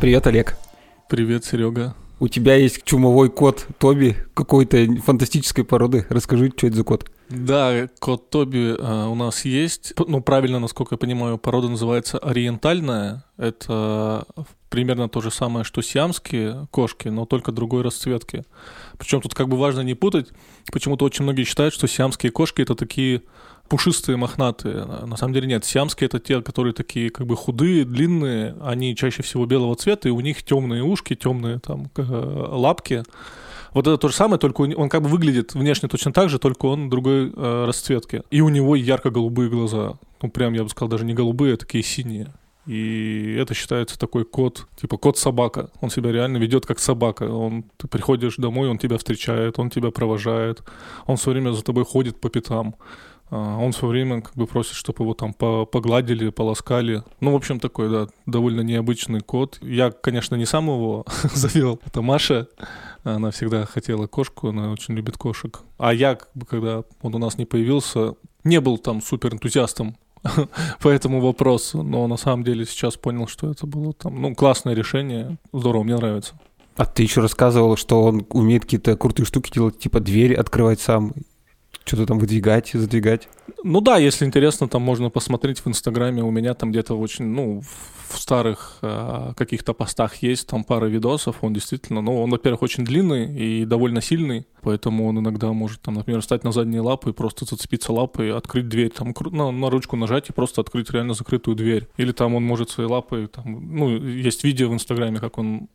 Привет, Олег. Привет, Серега. У тебя есть чумовой кот Тоби какой-то фантастической породы. Расскажи, что это за кот? Да, кот Тоби э, у нас есть. Ну, правильно, насколько я понимаю, порода называется ориентальная. Это примерно то же самое, что сиамские кошки, но только другой расцветки. Причем тут как бы важно не путать. Почему-то очень многие считают, что сиамские кошки это такие пушистые, мохнатые. На самом деле нет. Сиамские это те, которые такие как бы худые, длинные. Они чаще всего белого цвета, и у них темные ушки, темные там лапки. Вот это то же самое, только он как бы выглядит внешне точно так же, только он другой э, расцветки. И у него ярко-голубые глаза. Ну, прям, я бы сказал, даже не голубые, а такие синие. И это считается такой кот, типа кот-собака. Он себя реально ведет как собака. Он, ты приходишь домой, он тебя встречает, он тебя провожает. Он все время за тобой ходит по пятам. А, он все время как бы просит, чтобы его там погладили, полоскали. Ну, в общем, такой, да, довольно необычный кот. Я, конечно, не сам его завел. Это Маша. Она всегда хотела кошку, она очень любит кошек. А я, как бы, когда он у нас не появился, не был там супер энтузиастом по этому вопросу, но на самом деле сейчас понял, что это было там, ну, классное решение, здорово, мне нравится. А ты еще рассказывал, что он умеет какие-то крутые штуки делать, типа дверь открывать сам что-то там выдвигать, задвигать. Ну да, если интересно, там можно посмотреть в Инстаграме. У меня там где-то очень, ну, в старых э, каких-то постах есть там пара видосов. Он действительно, ну, он, во-первых, очень длинный и довольно сильный, поэтому он иногда может, там, например, встать на задние лапы и просто зацепиться лапой, открыть дверь, там, на, на ручку нажать и просто открыть реально закрытую дверь. Или там он может своей лапой, там, ну, есть видео в Инстаграме, как он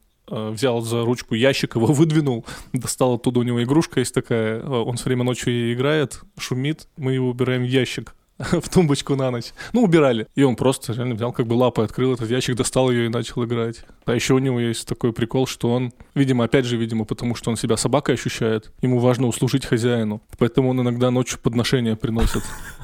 взял за ручку ящик, его выдвинул, достал оттуда у него игрушка есть такая, э, он все время ночью играет, шумит, мы его убираем в ящик в тумбочку на ночь. Ну, убирали. И он просто реально взял как бы лапой, открыл этот ящик, достал ее и начал играть. А еще у него есть такой прикол, что он, видимо, опять же, видимо, потому что он себя собакой ощущает, ему важно услужить хозяину. Поэтому он иногда ночью подношения приносит.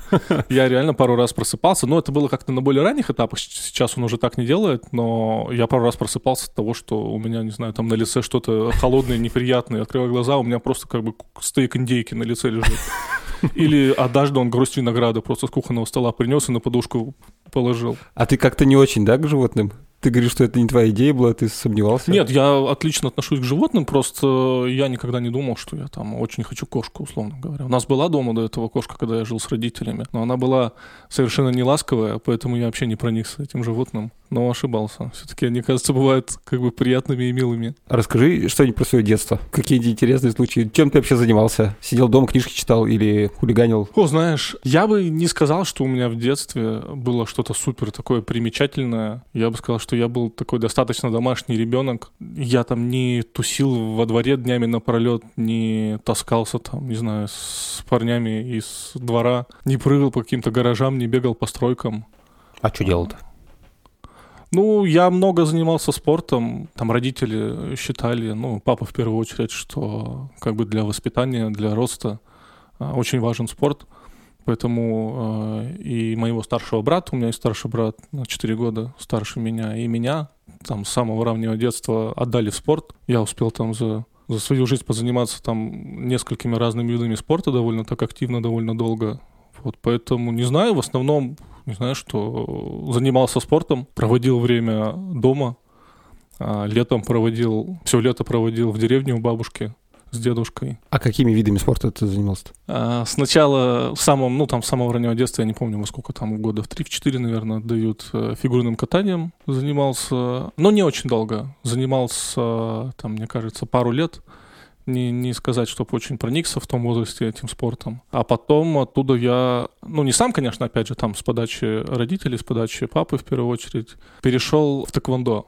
Я реально пару раз просыпался, но это было как-то на более ранних этапах, сейчас он уже так не делает, но я пару раз просыпался от того, что у меня, не знаю, там на лице что-то холодное, неприятное, открываю глаза, у меня просто как бы стейк индейки на лице лежит. Или однажды он гроздь винограда просто с кухонного стола принес и на подушку положил. А ты как-то не очень, да, к животным? Ты говоришь, что это не твоя идея была, ты сомневался? Нет, я отлично отношусь к животным, просто я никогда не думал, что я там очень хочу кошку, условно говоря. У нас была дома до этого кошка, когда я жил с родителями, но она была совершенно не ласковая, поэтому я вообще не проникся этим животным но ошибался. Все-таки они, кажется, бывают как бы приятными и милыми. Расскажи что-нибудь про свое детство. Какие интересные случаи? Чем ты вообще занимался? Сидел дома, книжки читал или хулиганил? О, знаешь, я бы не сказал, что у меня в детстве было что-то супер такое примечательное. Я бы сказал, что я был такой достаточно домашний ребенок. Я там не тусил во дворе днями напролет, не таскался там, не знаю, с парнями из двора, не прыгал по каким-то гаражам, не бегал по стройкам. А что делал-то? Ну, я много занимался спортом. Там родители считали, ну, папа в первую очередь, что как бы для воспитания, для роста а, очень важен спорт. Поэтому э, и моего старшего брата, у меня есть старший брат на 4 года старше меня, и меня там с самого раннего детства отдали в спорт. Я успел там за, за свою жизнь позаниматься там несколькими разными видами спорта довольно так активно, довольно долго. Вот поэтому не знаю, в основном не знаю, что занимался спортом, проводил время дома, а летом проводил, все лето проводил в деревне у бабушки с дедушкой. А какими видами спорта ты занимался? А, сначала в самом, ну там с самого раннего детства, я не помню, во сколько там года, в 3-4, наверное, дают э, фигурным катанием занимался, но не очень долго. Занимался, там, мне кажется, пару лет не, не сказать, чтобы очень проникся в том возрасте этим спортом. А потом оттуда я, ну не сам, конечно, опять же, там с подачи родителей, с подачи папы в первую очередь, перешел в тэквондо.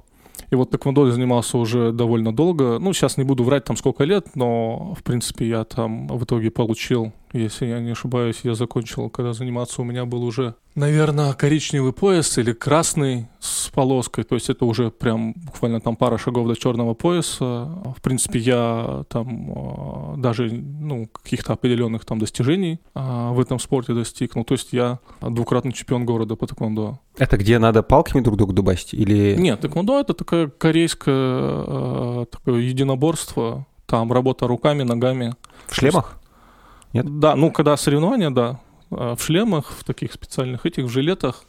И вот тэквондо занимался уже довольно долго. Ну, сейчас не буду врать, там сколько лет, но, в принципе, я там в итоге получил если я не ошибаюсь, я закончил, когда заниматься у меня был уже, наверное, коричневый пояс или красный с полоской, то есть это уже прям буквально там пара шагов до черного пояса. В принципе, я там а, даже, ну, каких-то определенных там достижений а, в этом спорте достиг. Ну, то есть я двукратный чемпион города по тэквондо. Это где надо палками друг друга дубасить или... Нет, тэквондо это такое корейское а, такое единоборство, там работа руками, ногами. В шлемах? Нет? Да, ну, когда соревнования, да, в шлемах, в таких специальных этих, в жилетах.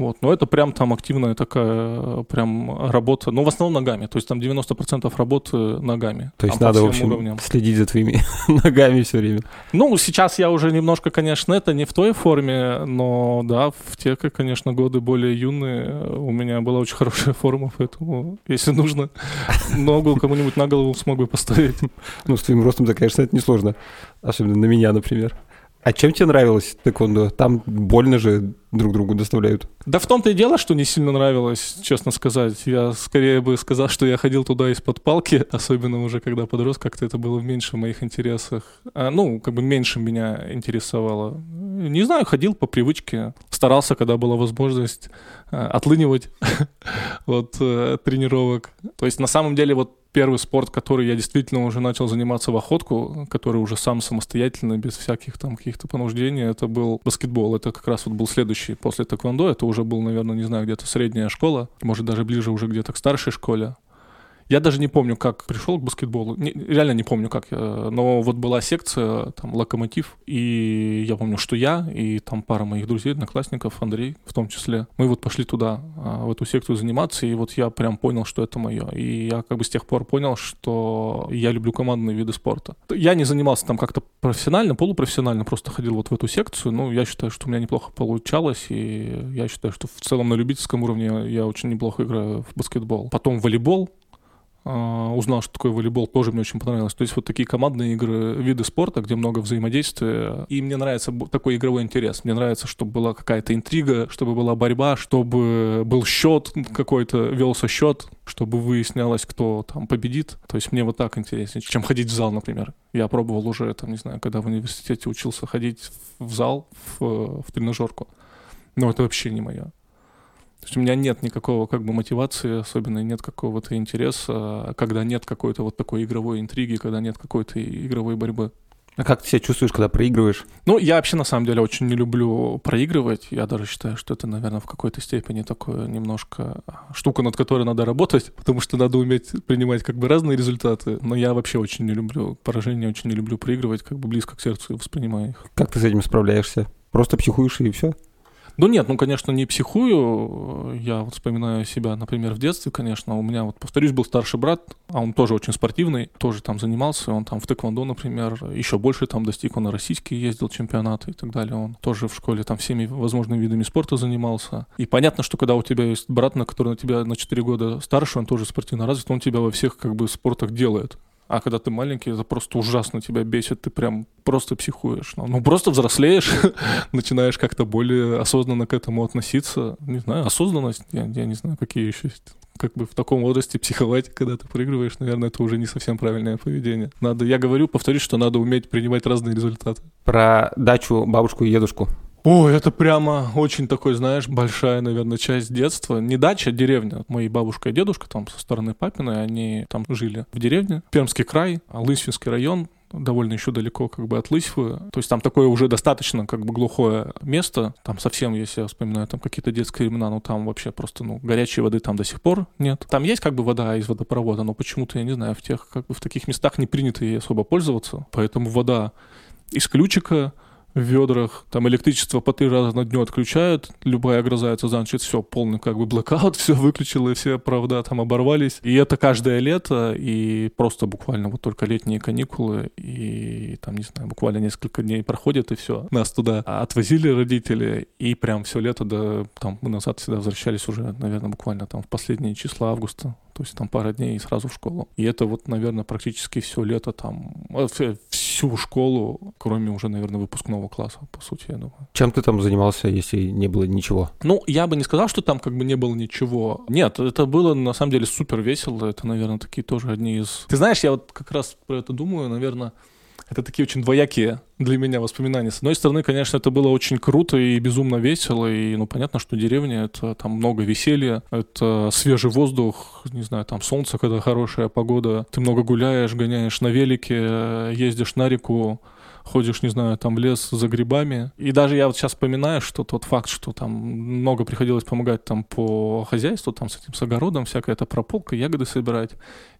Вот, но это прям там активная такая прям работа, ну, в основном ногами, то есть там 90% работы ногами. То есть надо, в общем, уровням. следить за твоими ногами все время. Ну, сейчас я уже немножко, конечно, это не в той форме, но да, в те, конечно, годы более юные у меня была очень хорошая форма, поэтому, если нужно, ногу кому-нибудь на голову смогу поставить. Ну, с твоим ростом-то, конечно, это несложно, особенно на меня, например. А чем тебе нравилось тэквондо? Там больно же друг другу доставляют. Да в том-то и дело, что не сильно нравилось, честно сказать. Я скорее бы сказал, что я ходил туда из-под палки, особенно уже когда подрос, как-то это было меньше в моих интересах. А, ну, как бы меньше меня интересовало. Не знаю, ходил по привычке. Старался, когда была возможность, а, отлынивать от э, тренировок. То есть на самом деле вот первый спорт, который я действительно уже начал заниматься в охотку, который уже сам самостоятельно, без всяких там каких-то понуждений, это был баскетбол. Это как раз вот был следующий после тэквондо. Это уже был, наверное, не знаю, где-то средняя школа, может, даже ближе уже где-то к старшей школе. Я даже не помню, как пришел к баскетболу. Не, реально не помню, как. Но вот была секция, там, локомотив, и я помню, что я и там пара моих друзей, одноклассников, Андрей в том числе, мы вот пошли туда, а, в эту секцию заниматься, и вот я прям понял, что это мое. И я как бы с тех пор понял, что я люблю командные виды спорта. Я не занимался там как-то профессионально, полупрофессионально, просто ходил вот в эту секцию. Ну, я считаю, что у меня неплохо получалось, и я считаю, что в целом на любительском уровне я очень неплохо играю в баскетбол. Потом волейбол, узнал, что такое волейбол, тоже мне очень понравилось. То есть вот такие командные игры, виды спорта, где много взаимодействия. И мне нравится такой игровой интерес. Мне нравится, чтобы была какая-то интрига, чтобы была борьба, чтобы был счет какой-то, велся счет, чтобы выяснялось, кто там победит. То есть мне вот так интереснее, чем ходить в зал, например. Я пробовал уже, там, не знаю, когда в университете учился ходить в зал, в, в тренажерку. Но это вообще не мое. То есть у меня нет никакого как бы мотивации, особенно нет какого-то интереса, когда нет какой-то вот такой игровой интриги, когда нет какой-то игровой борьбы. А как ты себя чувствуешь, когда проигрываешь? Ну, я вообще на самом деле очень не люблю проигрывать. Я даже считаю, что это, наверное, в какой-то степени такое немножко штука, над которой надо работать, потому что надо уметь принимать как бы разные результаты. Но я вообще очень не люблю поражения, очень не люблю проигрывать, как бы близко к сердцу воспринимаю их. Как ты с этим справляешься? Просто психуешь и все? Ну нет, ну, конечно, не психую. Я вот вспоминаю себя, например, в детстве, конечно. У меня, вот, повторюсь, был старший брат, а он тоже очень спортивный, тоже там занимался. Он там в тэквондо, например, еще больше там достиг. Он на российские ездил чемпионаты и так далее. Он тоже в школе там всеми возможными видами спорта занимался. И понятно, что когда у тебя есть брат, на который на тебя на 4 года старше, он тоже спортивно развит, он тебя во всех как бы спортах делает. А когда ты маленький, это просто ужасно тебя бесит, ты прям просто психуешь. Ну, ну просто взрослеешь, начинаешь как-то более осознанно к этому относиться. Не знаю, осознанность, я, я не знаю, какие еще как бы в таком возрасте психовать, когда ты проигрываешь, наверное, это уже не совсем правильное поведение. Надо, я говорю, повторюсь, что надо уметь принимать разные результаты. Про дачу, бабушку и дедушку. О, это прямо очень такой, знаешь, большая, наверное, часть детства. Не дача, а деревня. Мои бабушка и дедушка там со стороны папины, они там жили в деревне. Пермский край, Лысвинский район, довольно еще далеко как бы от Лысьвы. То есть там такое уже достаточно как бы глухое место. Там совсем, если я вспоминаю, там какие-то детские времена, ну там вообще просто, ну, горячей воды там до сих пор нет. Там есть как бы вода из водопровода, но почему-то, я не знаю, в тех, как бы в таких местах не принято ей особо пользоваться. Поэтому вода из ключика, в ведрах, там электричество по три раза на дню отключают, любая гроза это значит все, полный как бы блокаут, все выключило, все провода там оборвались. И это каждое лето, и просто буквально вот только летние каникулы, и там, не знаю, буквально несколько дней проходит, и все. Нас туда отвозили родители, и прям все лето, да, там мы назад всегда возвращались уже, наверное, буквально там в последние числа августа то есть там пара дней и сразу в школу. И это вот, наверное, практически все лето там, э, всю школу, кроме уже, наверное, выпускного класса, по сути, я думаю. Чем ты там занимался, если не было ничего? Ну, я бы не сказал, что там как бы не было ничего. Нет, это было на самом деле супер весело. Это, наверное, такие тоже одни из... Ты знаешь, я вот как раз про это думаю, наверное, Это такие очень двоякие для меня воспоминания. С одной стороны, конечно, это было очень круто и безумно весело, и, ну, понятно, что деревня — это там много веселья, это свежий воздух, не знаю, там солнце, когда хорошая погода, ты много гуляешь, гоняешь на велике, ездишь на реку, ходишь, не знаю, там в лес за грибами. И даже я вот сейчас вспоминаю, что тот факт, что там много приходилось помогать там по хозяйству, там с этим, с огородом, всякая эта прополка, ягоды собирать.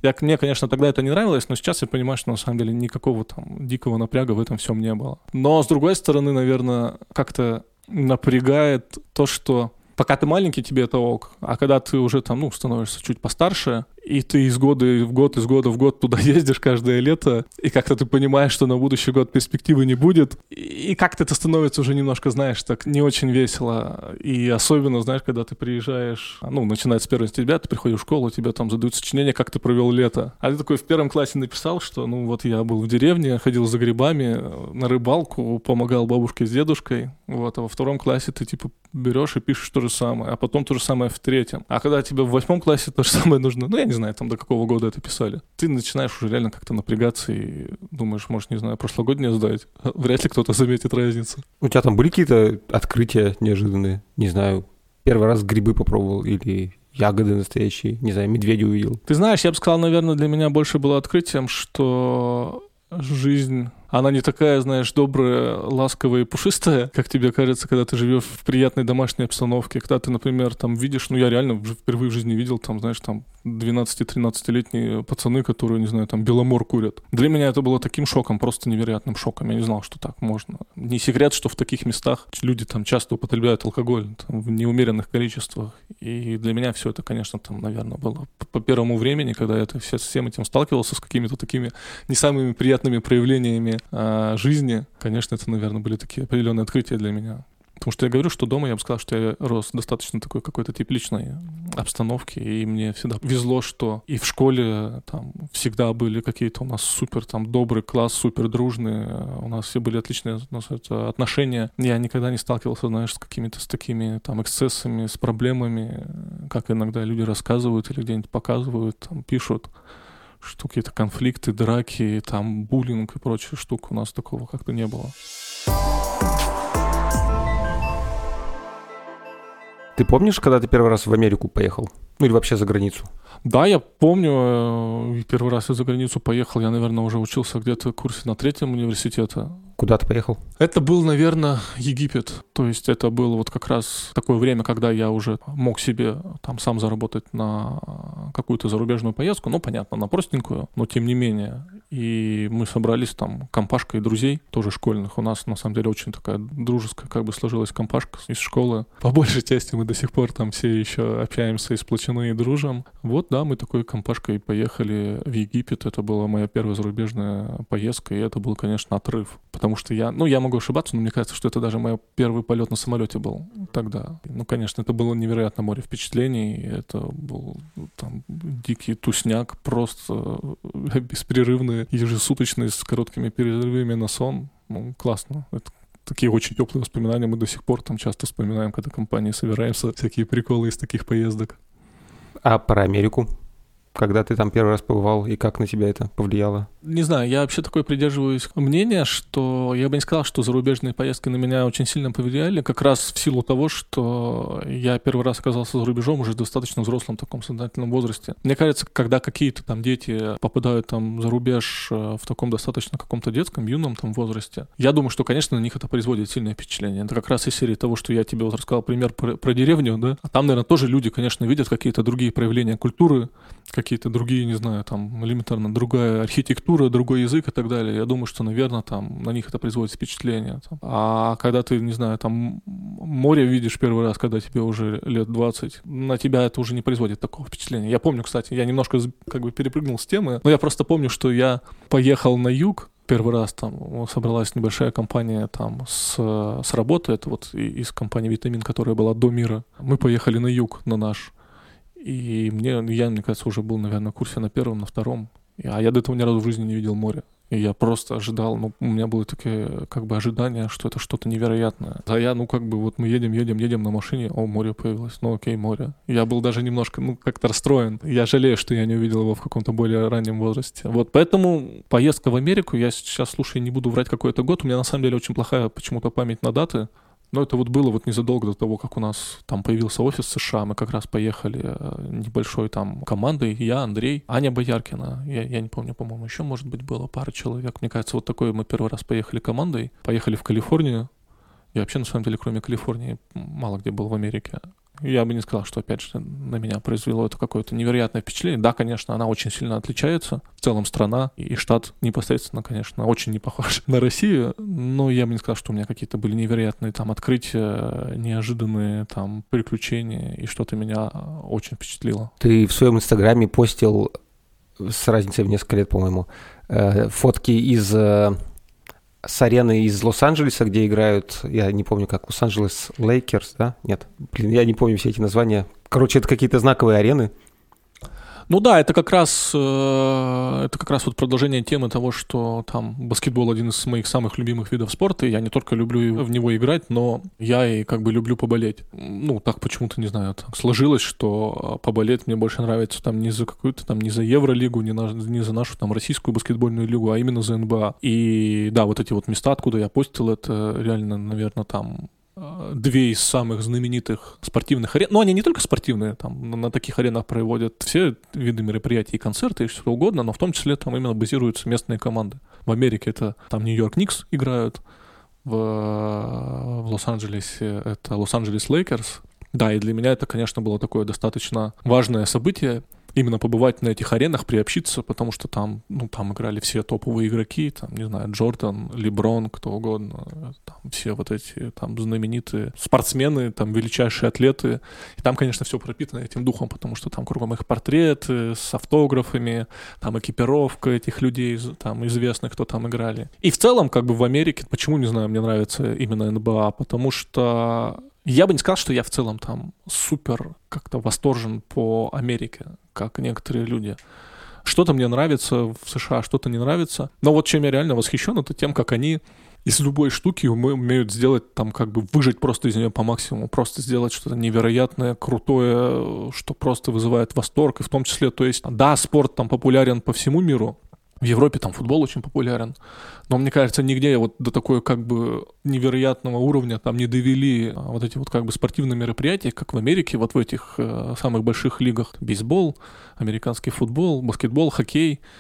Я, мне, конечно, тогда это не нравилось, но сейчас я понимаю, что на самом деле никакого там дикого напряга в этом всем не было. Но, с другой стороны, наверное, как-то напрягает то, что пока ты маленький, тебе это ок. А когда ты уже там, ну, становишься чуть постарше, и ты из года в год, из года в год туда ездишь каждое лето, и как-то ты понимаешь, что на будущий год перспективы не будет, и как-то это становится уже немножко, знаешь, так не очень весело. И особенно, знаешь, когда ты приезжаешь, ну, начинается с 1 сентября, ты приходишь в школу, тебе там задают сочинение, как ты провел лето. А ты такой в первом классе написал, что, ну, вот я был в деревне, ходил за грибами, на рыбалку, помогал бабушке с дедушкой, вот, а во втором классе ты, типа, берешь и пишешь то же самое, а потом то же самое в третьем. А когда тебе в восьмом классе то же самое нужно, ну, я не знаю, там до какого года это писали, ты начинаешь уже реально как-то напрягаться и думаешь, может, не знаю, прошлогоднее сдать. Вряд ли кто-то заметит разницу. У тебя там были какие-то открытия неожиданные? Не знаю, первый раз грибы попробовал или ягоды настоящие, не знаю, медведя увидел. Ты знаешь, я бы сказал, наверное, для меня больше было открытием, что жизнь она не такая, знаешь, добрая, ласковая и пушистая, как тебе кажется, когда ты живешь в приятной домашней обстановке. Когда ты, например, там видишь, ну я реально впервые в жизни видел, там, знаешь, там 12-13-летние пацаны, которые, не знаю, там беломор курят. Для меня это было таким шоком, просто невероятным шоком. Я не знал, что так можно. Не секрет, что в таких местах люди там часто употребляют алкоголь там, в неумеренных количествах. И для меня все это, конечно, там, наверное, было по первому времени, когда я это все, с всем этим сталкивался, с какими-то такими не самыми приятными проявлениями э, жизни. Конечно, это, наверное, были такие определенные открытия для меня. Потому что я говорю, что дома я бы сказал, что я рос достаточно такой какой-то тепличной обстановки, и мне всегда везло, что и в школе там всегда были какие-то у нас супер там добрый класс, супер дружный, у нас все были отличные у нас это, отношения. Я никогда не сталкивался, знаешь, с какими-то с такими там эксцессами, с проблемами, как иногда люди рассказывают или где-нибудь показывают, там пишут что какие-то конфликты, драки, там буллинг и прочие штуки у нас такого как-то не было. Ты помнишь, когда ты первый раз в Америку поехал? Ну или вообще за границу? Да, я помню, э, первый раз я за границу поехал, я, наверное, уже учился где-то в курсе на третьем университете. Куда ты поехал? Это был, наверное, Египет. То есть это было вот как раз такое время, когда я уже мог себе там сам заработать на какую-то зарубежную поездку. Ну, понятно, на простенькую, но тем не менее. И мы собрались там компашкой друзей, тоже школьных. У нас, на самом деле, очень такая дружеская как бы сложилась компашка из школы. По большей части мы до сих пор там все еще общаемся и сплочены и дружим. Вот, да, мы такой компашкой поехали в Египет. Это была моя первая зарубежная поездка, и это был, конечно, отрыв. Потому что я, ну, я могу ошибаться, но мне кажется, что это даже мой первый полет на самолете был тогда. Ну, конечно, это было невероятно море впечатлений, это был ну, там дикий тусняк, просто э, беспрерывный, ежесуточный, с короткими перерывами на сон. Ну, классно. Это такие очень теплые воспоминания мы до сих пор там часто вспоминаем, когда компании собираемся, всякие приколы из таких поездок. А про Америку? Когда ты там первый раз побывал, и как на тебя это повлияло? Не знаю, я вообще такой придерживаюсь мнения, что я бы не сказал, что зарубежные поездки на меня очень сильно повлияли, как раз в силу того, что я первый раз оказался за рубежом уже в достаточно взрослом таком сознательном возрасте. Мне кажется, когда какие-то там дети попадают там за рубеж э, в таком достаточно каком-то детском, юном там возрасте, я думаю, что, конечно, на них это производит сильное впечатление. Это как раз из серии того, что я тебе вот рассказал пример про, про деревню, да, а там, наверное, тоже люди, конечно, видят какие-то другие проявления культуры, какие-то другие, не знаю, там элементарно другая архитектура, другой язык и так далее. Я думаю, что, наверное, там на них это производит впечатление. Там. А когда ты, не знаю, там море видишь первый раз, когда тебе уже лет 20, на тебя это уже не производит такого впечатления. Я помню, кстати, я немножко как бы перепрыгнул с темы, но я просто помню, что я поехал на юг, первый раз там собралась небольшая компания там с, с работы, это вот из компании «Витамин», которая была до мира. Мы поехали на юг, на наш и мне, я, мне кажется, уже был, наверное, в курсе на первом, на втором. А я до этого ни разу в жизни не видел море. И я просто ожидал, ну, у меня было такое, как бы, ожидание, что это что-то невероятное. А я, ну, как бы, вот мы едем, едем, едем на машине, о, море появилось, ну, окей, море. Я был даже немножко, ну, как-то расстроен. Я жалею, что я не увидел его в каком-то более раннем возрасте. Вот, поэтому поездка в Америку, я сейчас, слушай, не буду врать какой-то год, у меня на самом деле очень плохая почему-то память на даты. Но это вот было вот незадолго до того, как у нас там появился офис в США. Мы как раз поехали э, небольшой там командой. Я, Андрей, Аня Бояркина. Я, я не помню, по-моему, еще, может быть, было пара человек. Мне кажется, вот такой мы первый раз поехали командой. Поехали в Калифорнию. Я вообще, на самом деле, кроме Калифорнии, мало где был в Америке. Я бы не сказал, что, опять же, на меня произвело это какое-то невероятное впечатление. Да, конечно, она очень сильно отличается. В целом страна и штат непосредственно, конечно, очень не похож на Россию. Но я бы не сказал, что у меня какие-то были невероятные там открытия, неожиданные там приключения. И что-то меня очень впечатлило. Ты в своем инстаграме постил с разницей в несколько лет, по-моему, э, фотки из э, с арены из Лос-Анджелеса, где играют, я не помню как, Лос-Анджелес Лейкерс, да? Нет, блин, я не помню все эти названия. Короче, это какие-то знаковые арены. Ну да, это как раз э, это как раз вот продолжение темы того, что там баскетбол один из моих самых любимых видов спорта. И я не только люблю в него играть, но я и как бы люблю поболеть. Ну так почему-то не знаю, так сложилось, что поболеть мне больше нравится там не за какую-то там не за Евролигу, не, на, не за нашу там российскую баскетбольную лигу, а именно за НБА. И да, вот эти вот места, откуда я постил, это реально, наверное, там две из самых знаменитых спортивных арен. Ну, они не только спортивные, там на таких аренах проводят все виды мероприятий концерты и что угодно, но в том числе там именно базируются местные команды. В Америке это там Нью-Йорк Никс играют, в, в Лос-Анджелесе это Лос-Анджелес Лейкерс. Да, и для меня это, конечно, было такое достаточно важное событие именно побывать на этих аренах, приобщиться, потому что там, ну, там играли все топовые игроки, там, не знаю, Джордан, Леброн, кто угодно, там все вот эти там знаменитые спортсмены, там величайшие атлеты. И там, конечно, все пропитано этим духом, потому что там кругом их портреты с автографами, там экипировка этих людей, там известных, кто там играли. И в целом, как бы в Америке, почему, не знаю, мне нравится именно НБА, потому что я бы не сказал, что я в целом там супер как-то восторжен по Америке, как некоторые люди. Что-то мне нравится в США, что-то не нравится. Но вот чем я реально восхищен, это тем, как они из любой штуки умеют сделать там как бы выжить просто из нее по максимуму, просто сделать что-то невероятное, крутое, что просто вызывает восторг, и в том числе, то есть, да, спорт там популярен по всему миру, в Европе там футбол очень популярен, но мне кажется, нигде вот до такой как бы невероятного уровня там не довели а, вот эти вот как бы спортивные мероприятия, как в Америке, вот в этих э, самых больших лигах. Бейсбол, американский футбол, баскетбол, хоккей —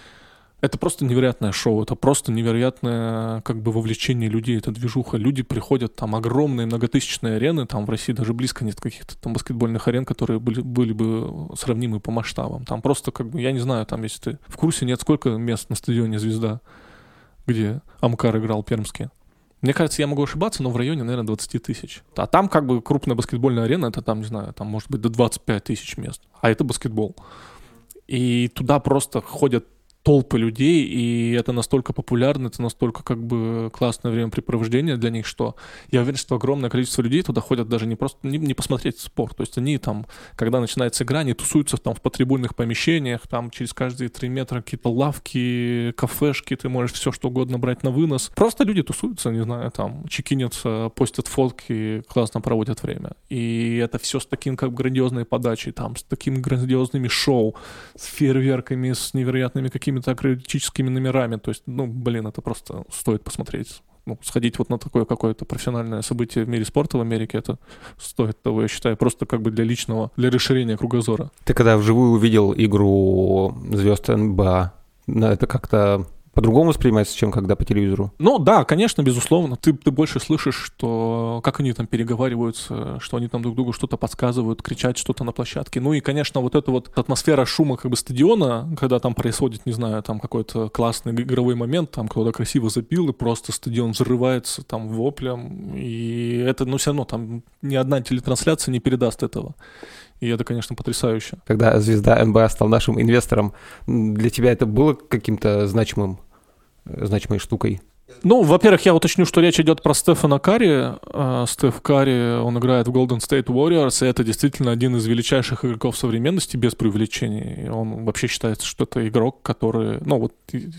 это просто невероятное шоу, это просто невероятное как бы вовлечение людей, это движуха. Люди приходят, там огромные многотысячные арены, там в России даже близко нет каких-то там баскетбольных арен, которые были, были бы сравнимы по масштабам. Там просто как бы, я не знаю, там если ты в курсе нет, сколько мест на стадионе «Звезда», где Амкар играл пермский. Мне кажется, я могу ошибаться, но в районе, наверное, 20 тысяч. А там как бы крупная баскетбольная арена, это там, не знаю, там может быть до 25 тысяч мест. А это баскетбол. И туда просто ходят толпы людей, и это настолько популярно, это настолько как бы классное времяпрепровождение для них, что я уверен, что огромное количество людей туда ходят даже не просто не, не посмотреть спорт, то есть они там, когда начинается игра, они тусуются там в потрибульных помещениях, там через каждые три метра какие-то лавки, кафешки, ты можешь все что угодно брать на вынос. Просто люди тусуются, не знаю, там чекинятся, постят фотки, классно проводят время. И это все с таким как бы грандиозной подачей, там, с такими грандиозными шоу, с фейерверками, с невероятными какими какими-то акробатическими номерами. То есть, ну, блин, это просто стоит посмотреть. Ну, сходить вот на такое какое-то профессиональное событие в мире спорта в Америке, это стоит того, я считаю, просто как бы для личного, для расширения кругозора. Ты когда вживую увидел игру звезд НБА, это как-то по-другому воспринимается, чем когда по телевизору? Ну да, конечно, безусловно. Ты, ты больше слышишь, что как они там переговариваются, что они там друг другу что-то подсказывают, кричать что-то на площадке. Ну и, конечно, вот эта вот атмосфера шума как бы стадиона, когда там происходит, не знаю, там какой-то классный игровой момент, там кто-то красиво забил, и просто стадион взрывается там воплем. И это, ну все равно, там ни одна телетрансляция не передаст этого. И это, конечно, потрясающе. Когда звезда НБА стал нашим инвестором, для тебя это было каким-то значимым, значимой штукой? Ну, во-первых, я уточню, что речь идет про Стефана Карри. А, Стеф Карри, он играет в Golden State Warriors, и это действительно один из величайших игроков современности, без преувеличений. Он вообще считается, что это игрок, который... Ну, вот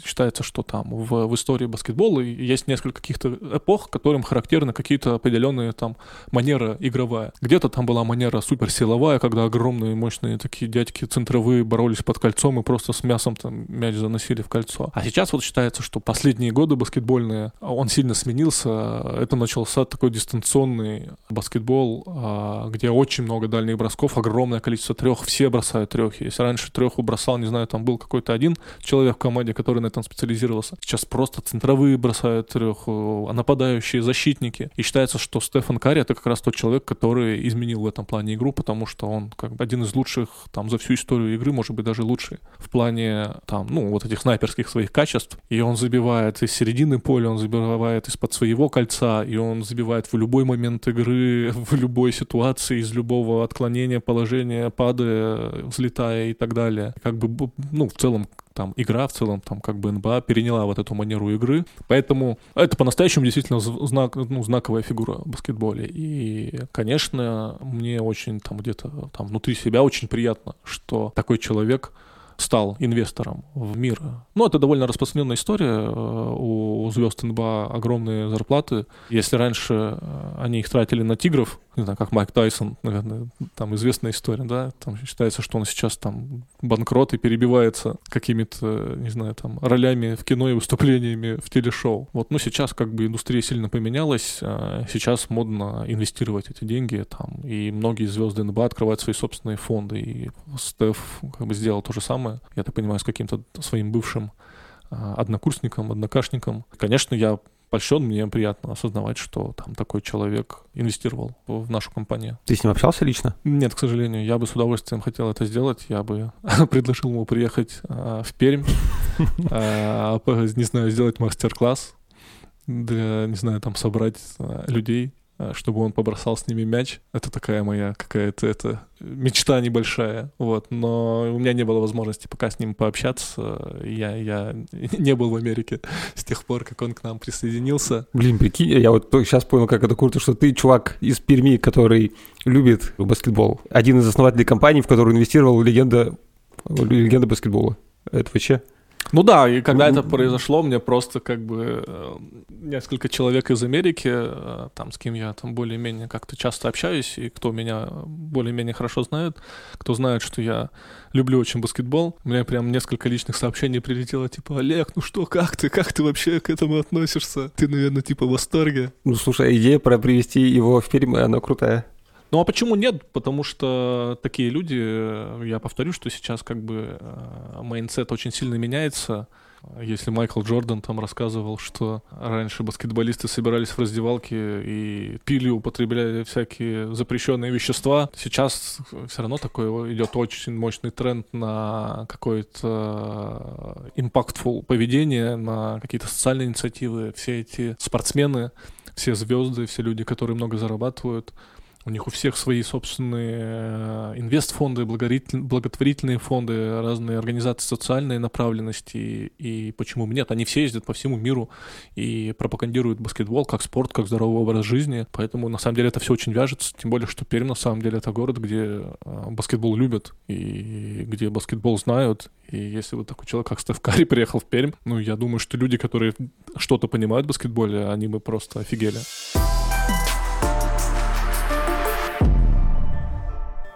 считается, что там в, в истории баскетбола есть несколько каких-то эпох, которым характерны какие-то определенные там манера игровая. Где-то там была манера суперсиловая, когда огромные мощные такие дядьки центровые боролись под кольцом и просто с мясом там мяч заносили в кольцо. А сейчас вот считается, что последние годы баскетбольные, он сильно сменился. Это начался такой дистанционный баскетбол, а, где очень много дальних бросков, огромное количество трех, все бросают трех. Если раньше треху бросал, не знаю, там был какой-то один человек в команде, который на этом специализировался. Сейчас просто центровые бросают треху, а нападающие, защитники. И считается, что Стефан Карри это как раз тот человек, который изменил в этом плане игру, потому что он как бы один из лучших там за всю историю игры, может быть, даже лучший в плане там, ну, вот этих снайперских своих качеств. И он забивает из середины поля, он забивает из-под своего кольца, и он забивает в любой момент игры, в любой ситуации, из любого отклонения положения, падая, взлетая и так далее. Как бы, ну, в целом, там игра в целом, там как бы НБА переняла вот эту манеру игры, поэтому это по-настоящему действительно знак, ну, знаковая фигура в баскетболе. И, конечно, мне очень там где-то там внутри себя очень приятно, что такой человек стал инвестором в мир. Ну, это довольно распространенная история. Э, у звезд НБА огромные зарплаты. Если раньше э, они их тратили на тигров, не знаю, как Майк Тайсон, наверное, там известная история, да, там считается, что он сейчас там банкрот и перебивается какими-то, не знаю, там, ролями в кино и выступлениями в телешоу. Вот, ну, сейчас как бы индустрия сильно поменялась, а сейчас модно инвестировать эти деньги, там, и многие звезды НБА открывают свои собственные фонды, и Стеф как бы сделал то же самое, я так понимаю, с каким-то своим бывшим а, однокурсником, однокашником. Конечно, я польщен, мне приятно осознавать, что там такой человек инвестировал в нашу компанию. Ты с ним общался лично? Нет, к сожалению. Я бы с удовольствием хотел это сделать. Я бы предложил ему приехать а, в Пермь, а, не знаю, сделать мастер-класс для, не знаю, там собрать людей чтобы он побросал с ними мяч. Это такая моя какая-то это мечта небольшая, вот. Но у меня не было возможности пока с ним пообщаться. Я, я не был в Америке с тех пор, как он к нам присоединился. Блин, прикинь, я вот сейчас понял, как это круто, что ты чувак из Перми, который любит баскетбол. Один из основателей компании, в которую инвестировал легенда, легенда баскетбола. Это вообще ну да, и когда это произошло, мне просто как бы э, несколько человек из Америки, э, там с кем я там более-менее как-то часто общаюсь, и кто меня более-менее хорошо знает, кто знает, что я люблю очень баскетбол, мне прям несколько личных сообщений прилетело, типа, Олег, ну что, как ты, как ты вообще к этому относишься? Ты, наверное, типа в восторге. Ну слушай, идея про привести его в фильм, она крутая. Ну а почему нет? Потому что такие люди, я повторю, что сейчас как бы mindset очень сильно меняется. Если Майкл Джордан там рассказывал, что раньше баскетболисты собирались в раздевалке и пили, употребляли всякие запрещенные вещества, сейчас все равно такой идет очень мощный тренд на какое-то impactful поведение, на какие-то социальные инициативы. Все эти спортсмены, все звезды, все люди, которые много зарабатывают, у них у всех свои собственные э, инвестфонды, благотворительные фонды, разные организации социальной направленности. И почему бы нет? Они все ездят по всему миру и пропагандируют баскетбол как спорт, как здоровый образ жизни. Поэтому, на самом деле, это все очень вяжется. Тем более, что Пермь, на самом деле, это город, где э, баскетбол любят и где баскетбол знают. И если вот такой человек, как Стеф Карри, приехал в Пермь, ну, я думаю, что люди, которые что-то понимают в баскетболе, они бы просто офигели.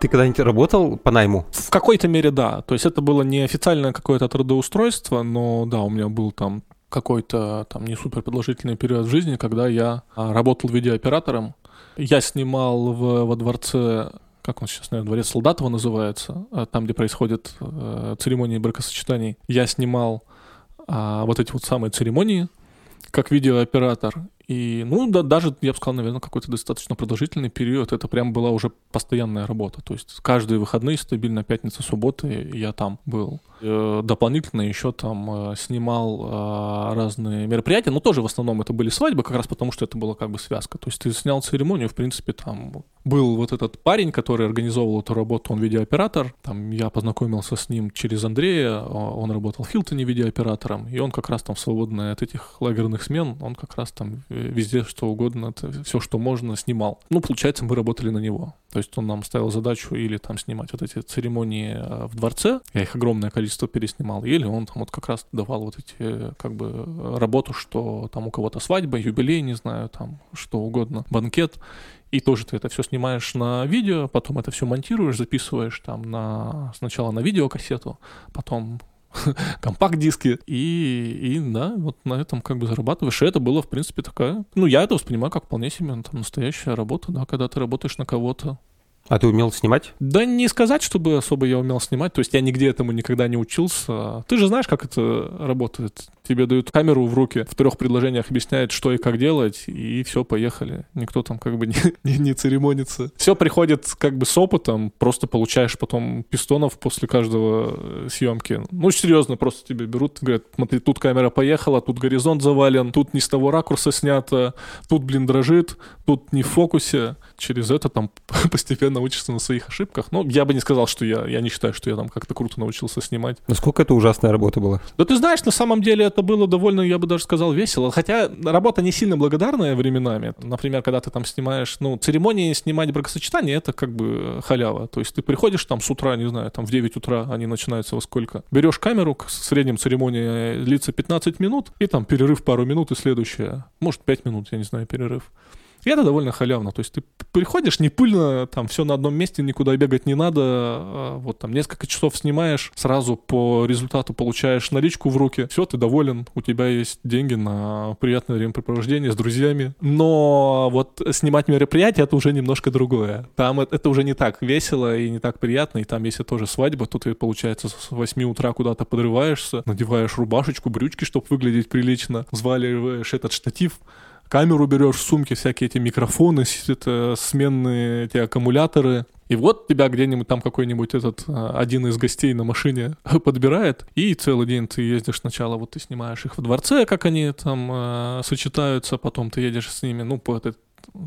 Ты когда-нибудь работал по найму? В какой-то мере да. То есть это было не официальное какое-то трудоустройство, но да, у меня был там какой-то там не супер продолжительный период в жизни, когда я а, работал видеооператором. Я снимал в, во дворце как он сейчас, наверное, дворец Солдатова называется, а, там, где происходят э, церемонии бракосочетаний. Я снимал а, вот эти вот самые церемонии как видеооператор, И, ну, да, даже, я бы сказал, наверное, какой-то достаточно продолжительный период. Это прям была уже постоянная работа. То есть каждые выходные стабильно, пятница, суббота я там был. Э, дополнительно еще там э, снимал э, разные мероприятия, но тоже в основном это были свадьбы, как раз потому, что это была как бы связка. То есть ты снял церемонию, в принципе, там был вот этот парень, который организовывал эту работу, он видеооператор. Там я познакомился с ним через Андрея, он работал в Хилтоне видеооператором, и он как раз там свободный от этих лагерных смен, он как раз там везде что угодно, все, что можно, снимал. Ну, получается, мы работали на него. То есть он нам ставил задачу или там снимать вот эти церемонии в дворце, я их огромное количество переснимал, или он там вот как раз давал вот эти, как бы, работу, что там у кого-то свадьба, юбилей, не знаю, там что угодно, банкет, и тоже ты это все снимаешь на видео, потом это все монтируешь, записываешь там на сначала на видеокассету, потом компакт-диски, и, и да, вот на этом как бы зарабатываешь. И это было, в принципе, такая... Ну, я это воспринимаю как вполне себе там, настоящая работа, да, когда ты работаешь на кого-то. А ты умел снимать? Да не сказать, чтобы особо я умел снимать. То есть я нигде этому никогда не учился. Ты же знаешь, как это работает. Тебе дают камеру в руки, в трех предложениях объясняют, что и как делать, и все, поехали. Никто там как бы не, не, не церемонится. Все приходит как бы с опытом, просто получаешь потом пистонов после каждого э, съемки. Ну, серьезно, просто тебе берут, говорят, смотри, тут камера поехала, тут горизонт завален, тут не с того ракурса снято, тут, блин, дрожит, тут не в фокусе. Через это там постепенно научишься на своих ошибках. Но я бы не сказал, что я, я не считаю, что я там как-то круто научился снимать. Насколько это ужасная работа была? Да ты знаешь, на самом деле это было довольно, я бы даже сказал, весело. Хотя работа не сильно благодарная временами. Например, когда ты там снимаешь, ну, церемонии снимать бракосочетание, это как бы халява. То есть ты приходишь там с утра, не знаю, там в 9 утра они начинаются во сколько. Берешь камеру, к среднем церемонии длится 15 минут, и там перерыв пару минут и следующее. Может, 5 минут, я не знаю, перерыв. И это довольно халявно. То есть ты приходишь не пыльно, там все на одном месте, никуда бегать не надо. А вот там несколько часов снимаешь, сразу по результату получаешь наличку в руки. Все, ты доволен, у тебя есть деньги на приятное времяпрепровождение с друзьями. Но вот снимать мероприятие это уже немножко другое. Там это, уже не так весело и не так приятно. И там, если тоже свадьба, то ты, получается, с 8 утра куда-то подрываешься, надеваешь рубашечку, брючки, чтобы выглядеть прилично, взваливаешь этот штатив, камеру берешь, в сумке всякие эти микрофоны, это сменные эти аккумуляторы. И вот тебя где-нибудь там какой-нибудь этот а, один из гостей на машине подбирает, и целый день ты ездишь сначала, вот ты снимаешь их в дворце, как они там э, сочетаются, потом ты едешь с ними, ну, по этой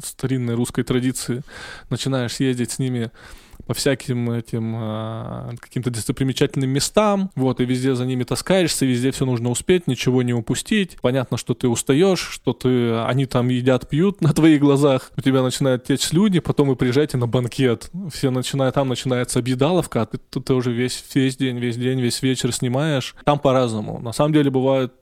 старинной русской традиции, начинаешь ездить с ними по всяким этим э, каким-то достопримечательным местам, вот, и везде за ними таскаешься, везде все нужно успеть, ничего не упустить. Понятно, что ты устаешь, что ты, они там едят, пьют на твоих глазах, у тебя начинают течь слюни, потом вы приезжаете на банкет, все начинают, там начинается объедаловка, а ты, ты, ты уже весь, весь день, весь день, весь вечер снимаешь. Там по-разному. На самом деле бывают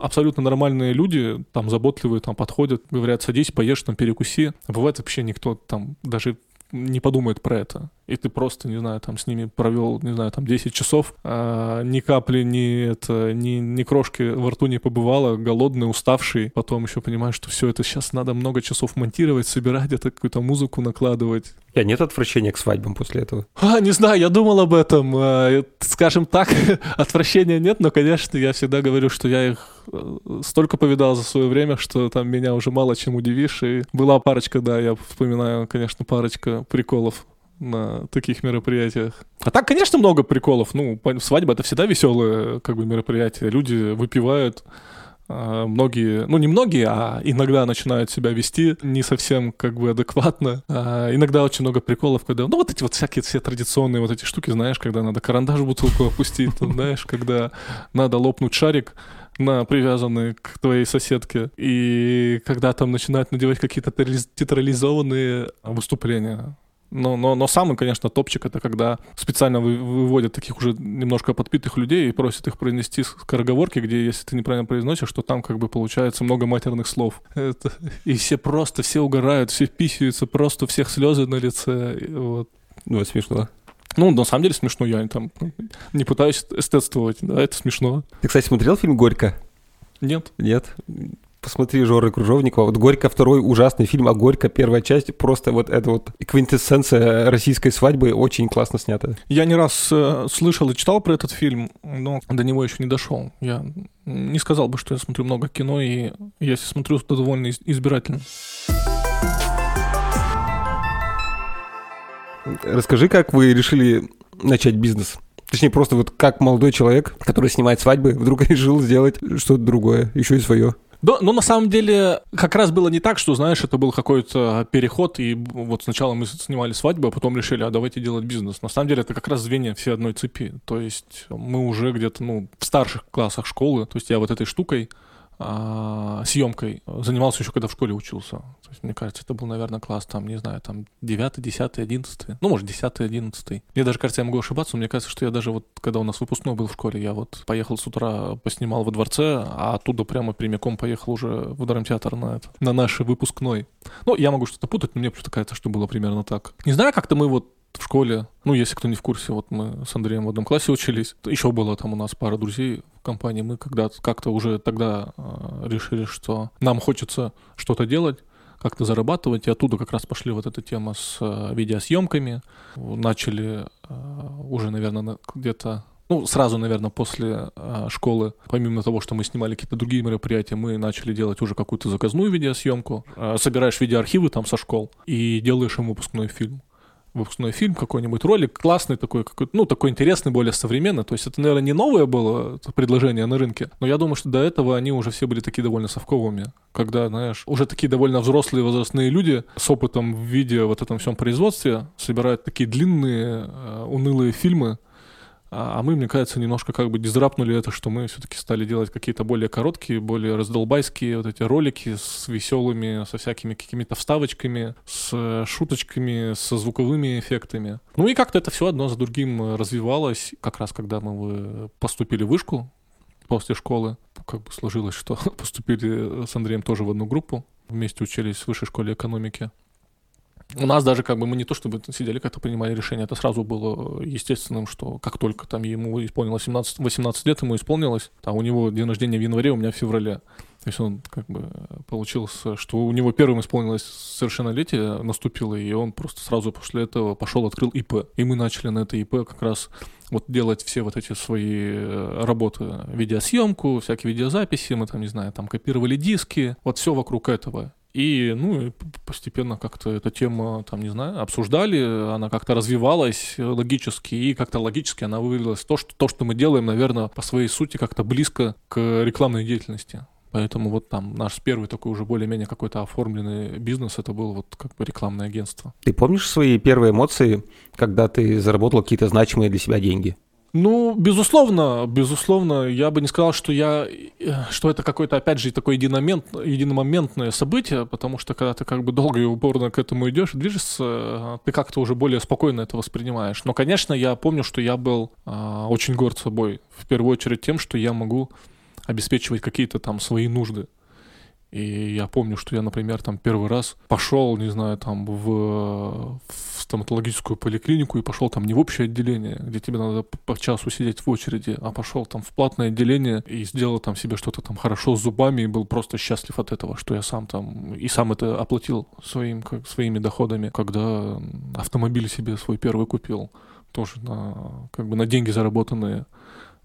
абсолютно нормальные люди, там заботливые, там подходят, говорят, садись, поешь, там перекуси. А бывает вообще никто там даже не подумает про это и ты просто, не знаю, там с ними провел, не знаю, там 10 часов, а, ни капли, ни, это, ни, ни крошки во рту не побывало, голодный, уставший, потом еще понимаешь, что все это сейчас надо много часов монтировать, собирать, это какую-то музыку накладывать. Я нет отвращения к свадьбам после этого? А, не знаю, я думал об этом. А, скажем так, отвращения нет, но, конечно, я всегда говорю, что я их столько повидал за свое время, что там меня уже мало чем удивишь. И была парочка, да, я вспоминаю, конечно, парочка приколов на таких мероприятиях. А так, конечно, много приколов. Ну, свадьба это всегда веселое как бы мероприятие. Люди выпивают, а, многие, ну не многие, а иногда начинают себя вести не совсем как бы адекватно. А иногда очень много приколов, когда, ну вот эти вот всякие все традиционные вот эти штуки, знаешь, когда надо карандаш в бутылку опустить, знаешь, когда надо лопнуть шарик, на привязанный к твоей соседке. И когда там начинают надевать какие-то театрализованные выступления. Но, но, но самый, конечно, топчик это когда специально вы, выводят таких уже немножко подпитых людей и просят их произнести скороговорки, где если ты неправильно произносишь, что там как бы получается много матерных слов. Это... И все просто, все угорают, все писаются, просто у всех слезы на лице. Вот. Ну, это смешно. Ну, на самом деле смешно, я там не пытаюсь эстетствовать, да, это смешно. Ты, кстати, смотрел фильм «Горько»? Нет. Нет? Посмотри Жоры Кружовникова. Вот «Горько» второй ужасный фильм, а «Горько» первая часть просто вот это вот квинтэссенция российской свадьбы очень классно снята. Я не раз э, слышал и читал про этот фильм, но до него еще не дошел. Я не сказал бы, что я смотрю много кино, и если смотрю, то довольно избирательно. Расскажи, как вы решили начать бизнес? Точнее, просто вот как молодой человек, который снимает свадьбы, вдруг решил сделать что-то другое, еще и свое. Да, но на самом деле как раз было не так, что, знаешь, это был какой-то переход, и вот сначала мы снимали свадьбу, а потом решили, а давайте делать бизнес. На самом деле это как раз звенья все одной цепи. То есть мы уже где-то, ну, в старших классах школы, то есть я вот этой штукой а, съемкой занимался еще когда в школе учился. То есть, мне кажется, это был, наверное, класс там, не знаю, там 9, 10, 11, ну, может, 10, 11. Мне даже кажется, я могу ошибаться, мне кажется, что я даже вот, когда у нас выпускной был в школе, я вот поехал с утра, поснимал во дворце, а оттуда прямо прямиком поехал уже в драмтеатр на это, на наш выпускной. Ну, я могу что-то путать, но мне просто кажется, что было примерно так. Не знаю, как-то мы вот в школе, ну, если кто не в курсе, вот мы с Андреем в одном классе учились, еще было там у нас пара друзей в компании, мы когда как-то уже тогда э, решили, что нам хочется что-то делать, как-то зарабатывать, и оттуда как раз пошли вот эта тема с э, видеосъемками, начали э, уже, наверное, где-то ну, сразу, наверное, после э, школы, помимо того, что мы снимали какие-то другие мероприятия, мы начали делать уже какую-то заказную видеосъемку. Э, собираешь видеоархивы там со школ и делаешь им выпускной фильм выпускной фильм, какой-нибудь ролик, классный такой, какой ну, такой интересный, более современный. То есть это, наверное, не новое было предложение на рынке, но я думаю, что до этого они уже все были такие довольно совковыми, когда, знаешь, уже такие довольно взрослые возрастные люди с опытом в виде вот этом всем производстве собирают такие длинные, э, унылые фильмы, а мы, мне кажется, немножко как бы дизрапнули это, что мы все-таки стали делать какие-то более короткие, более раздолбайские вот эти ролики с веселыми, со всякими какими-то вставочками, с шуточками, со звуковыми эффектами. Ну и как-то это все одно за другим развивалось. Как раз когда мы поступили в вышку после школы, как бы сложилось, что поступили с Андреем тоже в одну группу. Вместе учились в высшей школе экономики. У нас даже как бы мы не то чтобы сидели как-то принимали решение, это сразу было естественным, что как только там ему исполнилось 17, 18 лет, ему исполнилось, а у него день рождения в январе, у меня в феврале. То есть он как бы получился, что у него первым исполнилось совершеннолетие, наступило, и он просто сразу после этого пошел, открыл ИП. И мы начали на это ИП как раз вот делать все вот эти свои э, работы, видеосъемку, всякие видеозаписи, мы там, не знаю, там копировали диски, вот все вокруг этого. И, ну, постепенно как-то эта тема, там, не знаю, обсуждали, она как-то развивалась логически, и как-то логически она вывелась то, что то, что мы делаем, наверное, по своей сути как-то близко к рекламной деятельности. Поэтому вот там наш первый такой уже более-менее какой-то оформленный бизнес, это был вот как бы рекламное агентство. Ты помнишь свои первые эмоции, когда ты заработал какие-то значимые для себя деньги? Ну, безусловно, безусловно, я бы не сказал, что я, э, что это какое-то, опять же, такое единомент, единомоментное событие, потому что когда ты как бы долго и упорно к этому идешь, движешься, ты как-то уже более спокойно это воспринимаешь. Но, конечно, я помню, что я был а, очень горд собой, в первую очередь тем, что я могу обеспечивать какие-то там свои нужды. И я помню, что я, например, там первый раз пошел, не знаю, там в, в стоматологическую поликлинику и пошел там не в общее отделение, где тебе надо по часу сидеть в очереди, а пошел там в платное отделение и сделал там себе что-то там хорошо с зубами и был просто счастлив от этого, что я сам там и сам это оплатил своим, как, своими доходами, когда автомобиль себе свой первый купил, тоже на, как бы на деньги заработанные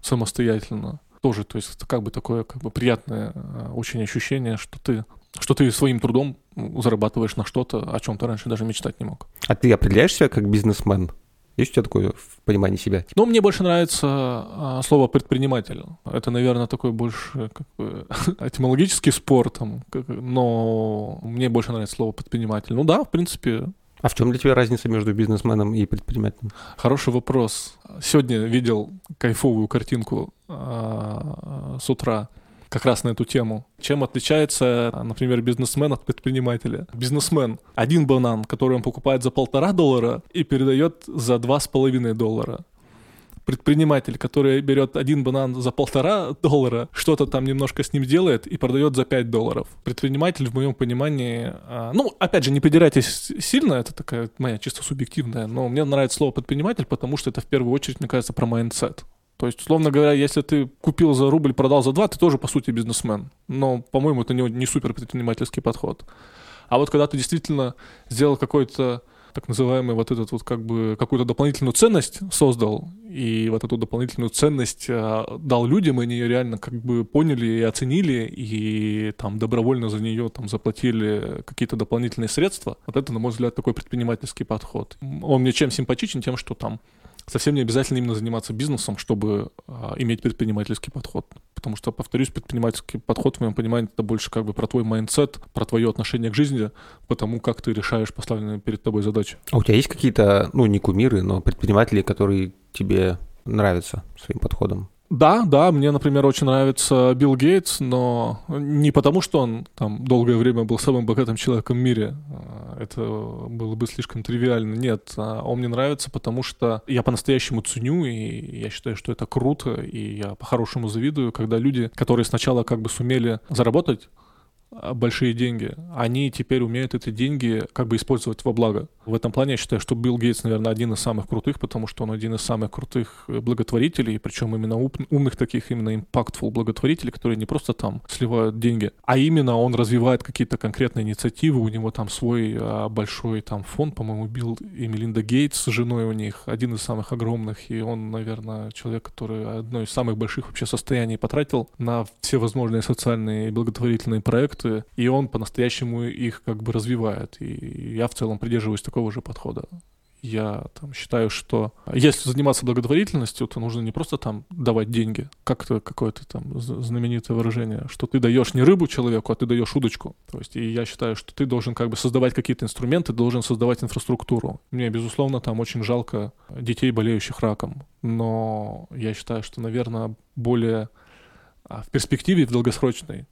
самостоятельно тоже, то есть это как бы такое как бы приятное э, очень ощущение, что ты что ты своим трудом зарабатываешь на что-то, о чем ты раньше даже мечтать не мог. А ты определяешь себя как бизнесмен? Есть у тебя такое в понимании себя? Ну, мне больше нравится а, слово предприниматель. Это, наверное, такой больше как бы, этимологический спор, там, как, но мне больше нравится слово предприниматель. Ну да, в принципе, а в чем для тебя разница между бизнесменом и предпринимателем? Хороший вопрос. Сегодня видел кайфовую картинку э, с утра как раз на эту тему. Чем отличается, например, бизнесмен от предпринимателя? Бизнесмен — один банан, который он покупает за полтора доллара и передает за два с половиной доллара предприниматель, который берет один банан за полтора доллара, что-то там немножко с ним делает и продает за 5 долларов. Предприниматель, в моем понимании, а, ну, опять же, не придирайтесь сильно, это такая моя чисто субъективная, но мне нравится слово предприниматель, потому что это в первую очередь, мне кажется, про mindset. То есть, условно говоря, если ты купил за рубль, продал за два, ты тоже, по сути, бизнесмен. Но, по-моему, это не, не супер предпринимательский подход. А вот когда ты действительно сделал какой-то так называемый вот этот вот как бы какую-то дополнительную ценность создал, и вот эту дополнительную ценность э, дал людям, и они ее реально как бы поняли и оценили, и там добровольно за нее там заплатили какие-то дополнительные средства. Вот это, на мой взгляд, такой предпринимательский подход. Он мне чем симпатичен? Тем, что там совсем не обязательно именно заниматься бизнесом, чтобы а, иметь предпринимательский подход. Потому что, повторюсь, предпринимательский подход, в моем понимании, это больше как бы про твой mindset, про твое отношение к жизни, потому как ты решаешь поставленные перед тобой задачи. А у тебя есть какие-то, ну, не кумиры, но предприниматели, которые тебе нравятся своим подходом? Да, да, мне, например, очень нравится Билл Гейтс, но не потому, что он там долгое время был самым богатым человеком в мире. А, это было бы слишком тривиально. Нет, а он мне нравится, потому что я по-настоящему ценю, и я считаю, что это круто, и я по-хорошему завидую, когда люди, которые сначала как бы сумели заработать а, большие деньги, они теперь умеют эти деньги как бы использовать во благо. В этом плане я считаю, что Билл Гейтс, наверное, один из самых крутых, потому что он один из самых крутых э, благотворителей, причем именно умных таких, именно impactful благотворителей, которые не просто там сливают деньги, а именно он развивает какие-то конкретные инициативы, у него там свой а, большой там фонд, по-моему, Билл и Мелинда Гейтс с женой у них, один из самых огромных, и он, наверное, человек, который одно из самых больших вообще состояний потратил на все возможные социальные и благотворительные проекты, и он по-настоящему их как бы развивает, и я в целом придерживаюсь такого такого же подхода. Я там считаю, что если заниматься благотворительностью, то нужно не просто там давать деньги, как-то какое-то там знаменитое выражение, что ты даешь не рыбу человеку, а ты даешь удочку. То есть, и я считаю, что ты должен как бы создавать какие-то инструменты, должен создавать инфраструктуру. Мне, безусловно, там очень жалко детей, болеющих раком. Но я считаю, что, наверное, более а, в перспективе, в долгосрочной,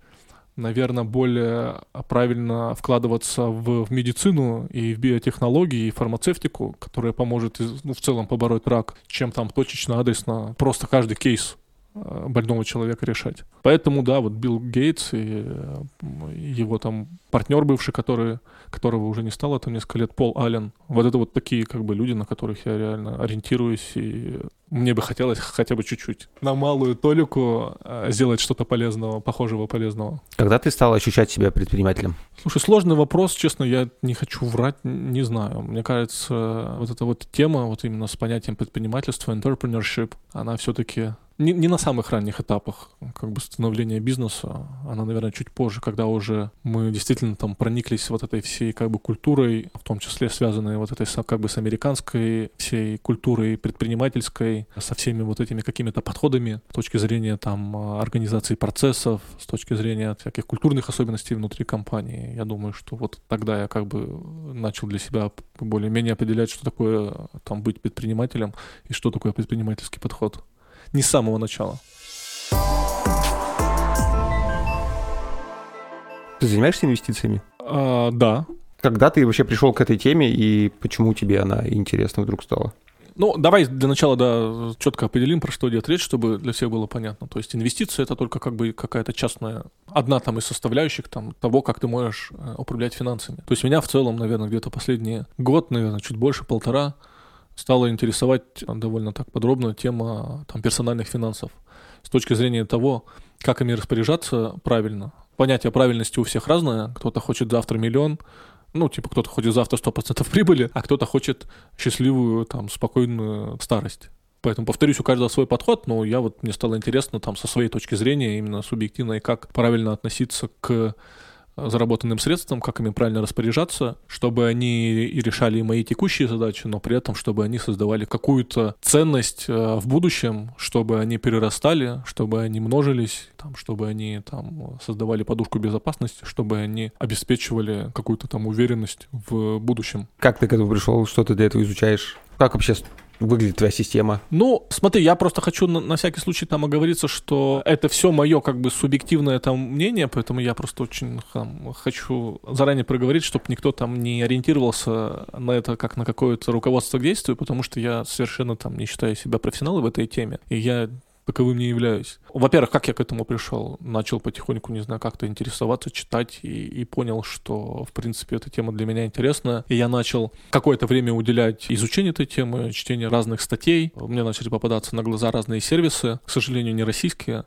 наверное, более правильно вкладываться в, в медицину и в биотехнологии, и фармацевтику, которая поможет ну, в целом побороть рак, чем там точечно, адресно, просто каждый кейс э, больного человека решать. Поэтому, да, вот Билл Гейтс и э, его там партнер бывший, который, которого уже не стало там несколько лет, Пол Аллен. Вот это вот такие как бы люди, на которых я реально ориентируюсь и мне бы хотелось хотя бы чуть-чуть на малую толику э, сделать что-то полезного, похожего полезного. Когда ты стал ощущать себя предпринимателем? Слушай, сложный вопрос, честно, я не хочу врать, не знаю. Мне кажется, вот эта вот тема, вот именно с понятием предпринимательства, entrepreneurship, она все-таки не, не на самых ранних этапах как бы становления бизнеса, она, наверное, чуть позже, когда уже мы действительно там прониклись вот этой всей как бы культурой, в том числе связанной вот этой как бы с американской всей культурой предпринимательской, со всеми вот этими какими-то подходами с точки зрения там организации процессов, с точки зрения всяких культурных особенностей внутри компании. Я думаю, что вот тогда я как бы начал для себя более-менее определять, что такое там быть предпринимателем и что такое предпринимательский подход не с самого начала. Ты занимаешься инвестициями? А, да. Когда ты вообще пришел к этой теме и почему тебе она интересна вдруг стала? Ну, давай для начала, да, четко определим, про что идет речь, чтобы для всех было понятно. То есть инвестиции — это только как бы какая-то частная, одна там из составляющих там, того, как ты можешь э, управлять финансами. То есть меня в целом, наверное, где-то последний год, наверное, чуть больше, полтора, стала интересовать довольно так подробно тема там, персональных финансов с точки зрения того, как ими распоряжаться правильно. Понятие правильности у всех разное. Кто-то хочет завтра миллион, ну, типа, кто-то хочет завтра 100% прибыли, а кто-то хочет счастливую, там, спокойную старость. Поэтому, повторюсь, у каждого свой подход, но я вот, мне стало интересно там со своей точки зрения, именно субъективно, и как правильно относиться к заработанным средством, как ими правильно распоряжаться, чтобы они и решали мои текущие задачи, но при этом, чтобы они создавали какую-то ценность э, в будущем, чтобы они перерастали, чтобы они множились, там, чтобы они там создавали подушку безопасности, чтобы они обеспечивали какую-то там уверенность в будущем. Как ты к этому пришел? Что ты для этого изучаешь? Как вообще выглядит твоя система? Ну, смотри, я просто хочу на, на всякий случай там оговориться, что это все мое как бы субъективное там мнение, поэтому я просто очень там, хочу заранее проговорить, чтобы никто там не ориентировался на это как на какое-то руководство к действию, потому что я совершенно там не считаю себя профессионалом в этой теме, и я таковым не являюсь. Во-первых, как я к этому пришел? Начал потихоньку, не знаю, как-то интересоваться, читать и, и понял, что, в принципе, эта тема для меня интересна. И я начал какое-то время уделять изучению этой темы, чтению разных статей. Мне начали попадаться на глаза разные сервисы, к сожалению, не российские,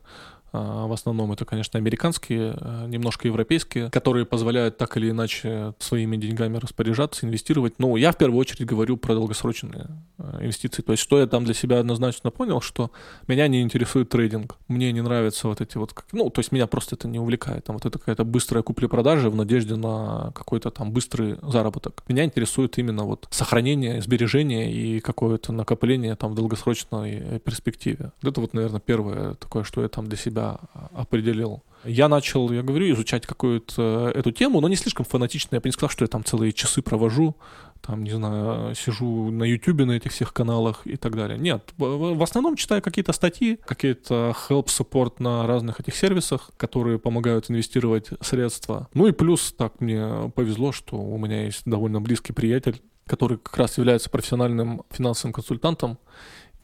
в основном это, конечно, американские, а, немножко европейские, которые позволяют так или иначе своими деньгами распоряжаться, инвестировать. Ну, я в первую очередь говорю про долгосрочные а, инвестиции. То есть, что я там для себя однозначно понял, что меня не интересует трейдинг. Мне не нравятся вот эти вот, ну, то есть меня просто это не увлекает. Там вот это какая-то быстрая купля-продажа в надежде на какой-то там быстрый заработок. Меня интересует именно вот сохранение, сбережение и какое-то накопление там в долгосрочной э, перспективе. Это вот, наверное, первое такое, что я там для себя себя определил. Я начал, я говорю, изучать какую-то эту тему, но не слишком фанатично. Я бы не сказал, что я там целые часы провожу, там, не знаю, сижу на YouTube на этих всех каналах и так далее. Нет, в основном читаю какие-то статьи, какие-то help support на разных этих сервисах, которые помогают инвестировать средства. Ну и плюс так мне повезло, что у меня есть довольно близкий приятель, который как раз является профессиональным финансовым консультантом.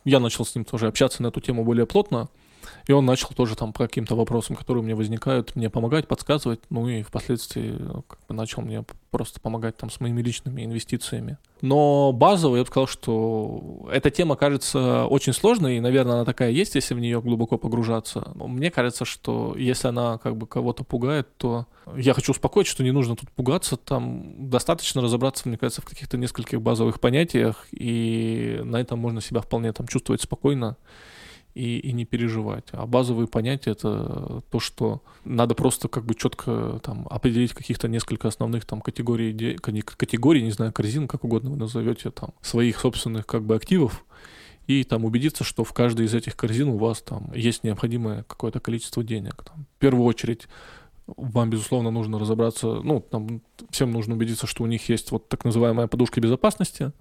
Я начал с ним тоже общаться на эту тему более плотно. И он начал тоже там по каким-то вопросам, которые у меня возникают, мне помогать, подсказывать. Ну и впоследствии ну, как бы начал мне просто помогать там с моими личными инвестициями. Но базово я бы сказал, что эта тема кажется очень сложной, и, наверное, она такая есть, если в нее глубоко погружаться. Но мне кажется, что если она как бы кого-то пугает, то я хочу успокоить, что не нужно тут пугаться, там достаточно разобраться, мне кажется, в каких-то нескольких базовых понятиях, и на этом можно себя вполне там чувствовать спокойно и, и не переживать. А базовые понятия это то, что надо просто как бы четко там определить каких-то несколько основных там категорий, категорий, не знаю, корзин, как угодно вы назовете, там, своих собственных как бы активов, и там убедиться, что в каждой из этих корзин у вас там есть необходимое какое-то количество денег. Там, в первую очередь вам, безусловно, нужно разобраться, ну, там, всем нужно убедиться, что у них есть вот так называемая подушка безопасности,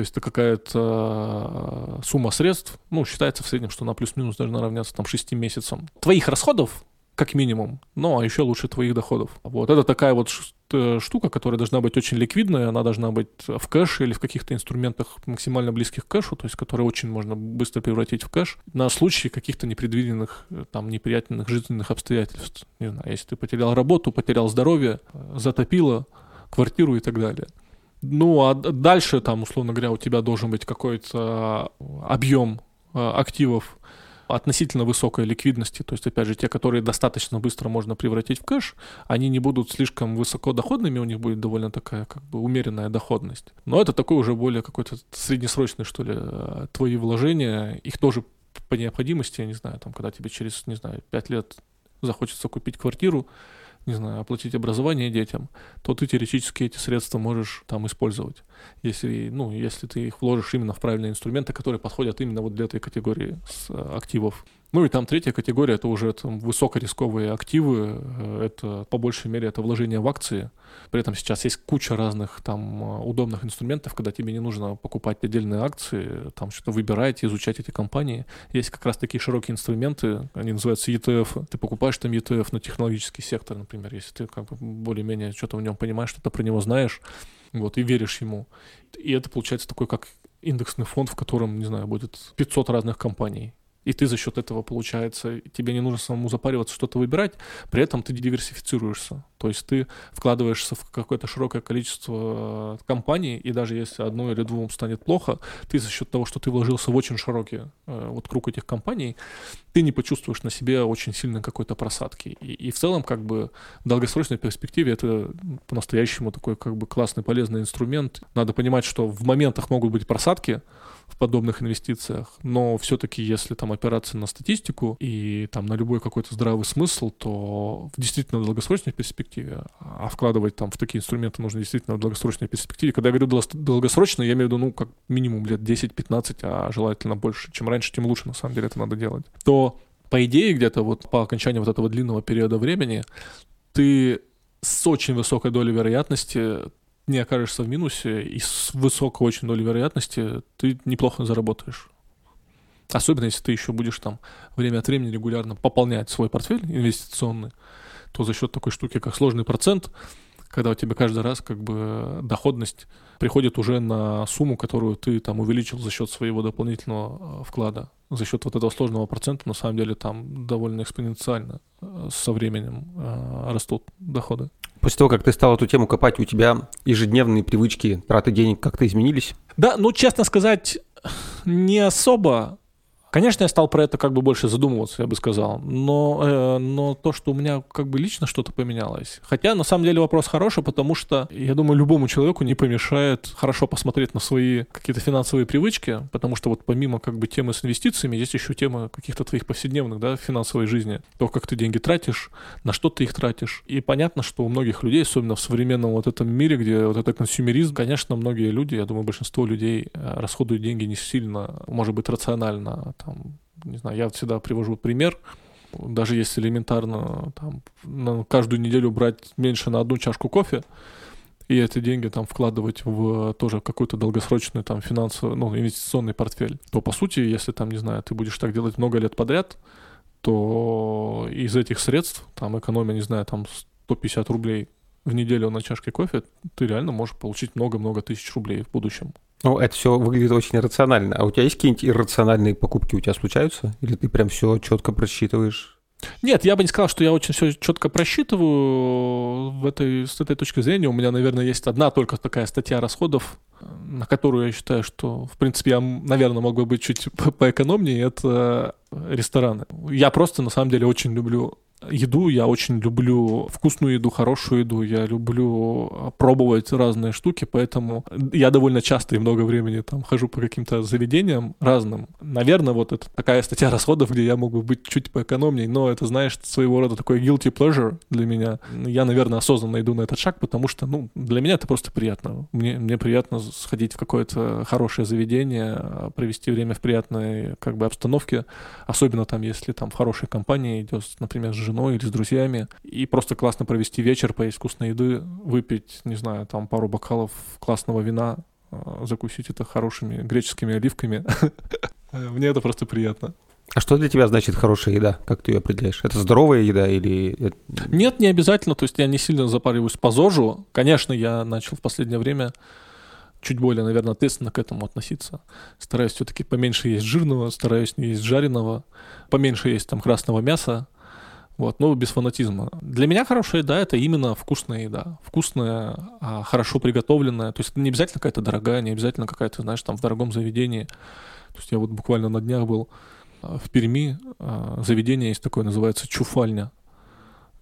то есть это какая-то э, сумма средств, ну, считается в среднем, что на плюс-минус должна равняться там 6 месяцам. Твоих расходов, как минимум, ну, а еще лучше твоих доходов. Вот, это такая вот э, штука, которая должна быть очень ликвидная, она должна быть в кэше или в каких-то инструментах максимально близких к кэшу, то есть которые очень можно быстро превратить в кэш на случай каких-то непредвиденных, э, там, неприятных жизненных обстоятельств. Не знаю, если ты потерял работу, потерял здоровье, затопило квартиру и так далее. Ну, а дальше там, условно говоря, у тебя должен быть какой-то объем а, активов относительно высокой ликвидности, то есть, опять же, те, которые достаточно быстро можно превратить в кэш, они не будут слишком высокодоходными, у них будет довольно такая как бы умеренная доходность. Но это такой уже более какой-то среднесрочный, что ли, а, твои вложения, их тоже по необходимости, я не знаю, там, когда тебе через, не знаю, 5 лет захочется купить квартиру, не знаю, оплатить образование детям, то ты теоретически эти средства можешь там использовать. Если, ну, если ты их вложишь именно в правильные инструменты, которые подходят именно вот для этой категории э, активов. Ну и там третья категория, это уже там, высокорисковые активы, э, это по большей мере это вложение в акции. При этом сейчас есть куча разных там э, удобных инструментов, когда тебе не нужно покупать отдельные акции, там что-то выбирать, изучать эти компании. Есть как раз такие широкие инструменты, они называются ETF. Ты покупаешь там ETF на технологический сектор, например, если ты как бы более-менее что-то в нем понимаешь, что-то про него знаешь, вот, и веришь ему. И это получается такой как индексный фонд, в котором, не знаю, будет 500 разных компаний и ты за счет этого, получается, тебе не нужно самому запариваться, что-то выбирать, при этом ты диверсифицируешься. То есть ты вкладываешься в какое-то широкое количество э, компаний, и даже если одной или двум станет плохо, ты за счет того, что ты вложился в очень широкий э, вот круг этих компаний, ты не почувствуешь на себе очень сильно какой-то просадки. И, и в целом, как бы, в долгосрочной перспективе это по-настоящему такой, как бы, классный, полезный инструмент. Надо понимать, что в моментах могут быть просадки, в подобных инвестициях, но все-таки если там опираться на статистику и там на любой какой-то здравый смысл, то в действительно долгосрочной перспективе, а вкладывать там в такие инструменты нужно действительно в долгосрочной перспективе. Когда я говорю долгосрочно, я имею в виду, ну, как минимум лет 10-15, а желательно больше. Чем раньше, тем лучше, на самом деле, это надо делать. То, по идее, где-то вот по окончании вот этого длинного периода времени ты с очень высокой долей вероятности не окажешься в минусе, и с высокой очень долей вероятности ты неплохо заработаешь. Особенно если ты еще будешь там время от времени регулярно пополнять свой портфель инвестиционный, то за счет такой штуки, как сложный процент, когда у тебя каждый раз как бы доходность приходит уже на сумму, которую ты там увеличил за счет своего дополнительного э, вклада. за счет вот этого сложного процента, на самом деле там довольно экспоненциально э, со временем э, растут доходы. После того, как ты стал эту тему копать, у тебя ежедневные привычки траты денег как-то изменились? Да, ну, честно сказать, не особо. Конечно, я стал про это как бы больше задумываться, я бы сказал, но, э, но то, что у меня как бы лично что-то поменялось. Хотя, на самом деле, вопрос хороший, потому что, я думаю, любому человеку не помешает хорошо посмотреть на свои какие-то финансовые привычки, потому что вот помимо как бы темы с инвестициями, есть еще тема каких-то твоих повседневных, да, финансовой жизни. То, как ты деньги тратишь, на что ты их тратишь. И понятно, что у многих людей, особенно в современном вот этом мире, где вот это консюмеризм, конечно, многие люди, я думаю, большинство людей э, расходуют деньги не сильно, может быть, рационально, там, не знаю, я всегда привожу пример, даже если элементарно там, на каждую неделю брать меньше на одну чашку кофе, и эти деньги там вкладывать в тоже какой-то долгосрочный там финансовый, ну, инвестиционный портфель, то по сути, если там, не знаю, ты будешь так делать много лет подряд, то из этих средств, там, экономия, не знаю, там 150 рублей в неделю на чашке кофе, ты реально можешь получить много-много тысяч рублей в будущем. Ну, это все выглядит очень рационально. А у тебя есть какие-нибудь иррациональные покупки у тебя случаются? Или ты прям все четко просчитываешь? Нет, я бы не сказал, что я очень все четко просчитываю в этой, с этой точки зрения. У меня, наверное, есть одна только такая статья расходов, на которую я считаю, что, в принципе, я, наверное, мог бы быть чуть поэкономнее, это рестораны. Я просто, на самом деле, очень люблю еду, я очень люблю вкусную еду, хорошую еду, я люблю а, пробовать разные штуки, поэтому я довольно часто и много времени там хожу по каким-то заведениям разным. Наверное, вот это такая статья расходов, где я мог бы быть чуть поэкономней, но это, знаешь, своего рода такой guilty pleasure для меня. Я, наверное, осознанно иду на этот шаг, потому что, ну, для меня это просто приятно. Мне, мне приятно сходить в какое-то хорошее заведение, а, провести время в приятной, как бы, обстановке, особенно там, если там в хорошей компании идет, например, с женой или с друзьями, и просто классно провести вечер, поесть вкусной еды, выпить, не знаю, там пару бокалов классного вина, а, закусить это хорошими греческими оливками. Мне это просто приятно. А что для тебя значит хорошая еда? Как ты ее определяешь? Это здоровая еда или... Нет, не обязательно. То есть я не сильно запариваюсь по ЗОЖу. Конечно, я начал в последнее время чуть более, наверное, ответственно к этому относиться. Стараюсь все-таки поменьше есть жирного, стараюсь не есть жареного, поменьше есть там красного мяса, вот, но без фанатизма. Для меня хорошая еда — это именно вкусная еда. Вкусная, а, хорошо приготовленная. То есть это не обязательно какая-то дорогая, не обязательно какая-то, знаешь, там в дорогом заведении. То есть я вот буквально на днях был а, в Перми. А, заведение есть такое, называется Чуфальня.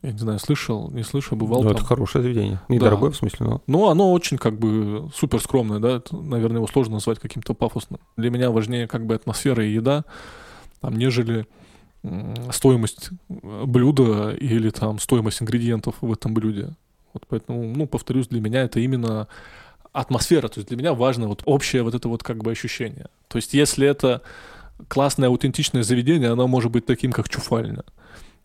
Я не знаю, слышал, не слышал, бывал ну, это хорошее заведение. Недорогое, да. в смысле, но... Ну, оно очень, как бы, супер скромное, да, это, наверное, его сложно назвать каким-то пафосным. Для меня важнее, как бы, атмосфера и еда, там, нежели стоимость э, блюда или там стоимость ингредиентов в этом блюде. Вот поэтому, ну, повторюсь, для меня это именно атмосфера. То есть для меня важно вот общее вот это вот как бы ощущение. То есть если это классное аутентичное заведение, оно может быть таким, как чуфальня.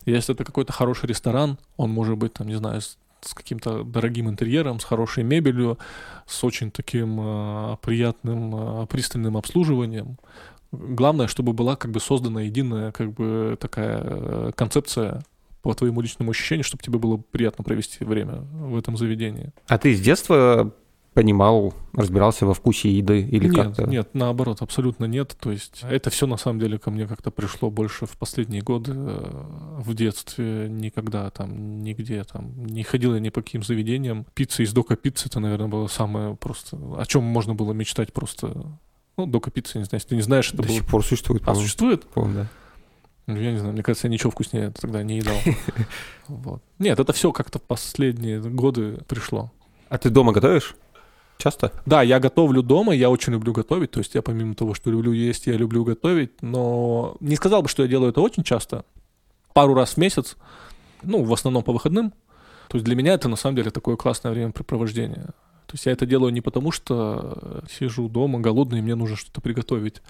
Если это какой-то хороший ресторан, он может быть, там, не знаю, с, с каким-то дорогим интерьером, с хорошей мебелью, с очень таким э, приятным, э, пристальным обслуживанием. Главное, чтобы была как бы создана единая как бы такая э, концепция по твоему личному ощущению, чтобы тебе было приятно провести время в этом заведении. А ты с детства понимал, разбирался во вкусе еды или нет, как-то? Нет, наоборот, абсолютно нет. То есть это все на самом деле ко мне как-то пришло больше в последние годы. Э, в детстве никогда там нигде там не ходил я ни по каким заведениям. Пицца из дока пиццы это, наверное, было самое просто, о чем можно было мечтать просто ну, дока пицца, не знаю, если ты не знаешь, это До было... сих пор существует, А, существует? По-моему, да. Ну, я не знаю, мне кажется, я ничего вкуснее тогда не едал. Вот. Нет, это все как-то последние годы пришло. А ты дома готовишь? Часто? Да, я готовлю дома, я очень люблю готовить, то есть я помимо того, что люблю есть, я люблю готовить, но не сказал бы, что я делаю это очень часто, пару раз в месяц, ну, в основном по выходным, то есть для меня это на самом деле такое классное времяпрепровождение. То есть я это делаю не потому, что э, сижу дома голодный, и мне нужно что-то приготовить.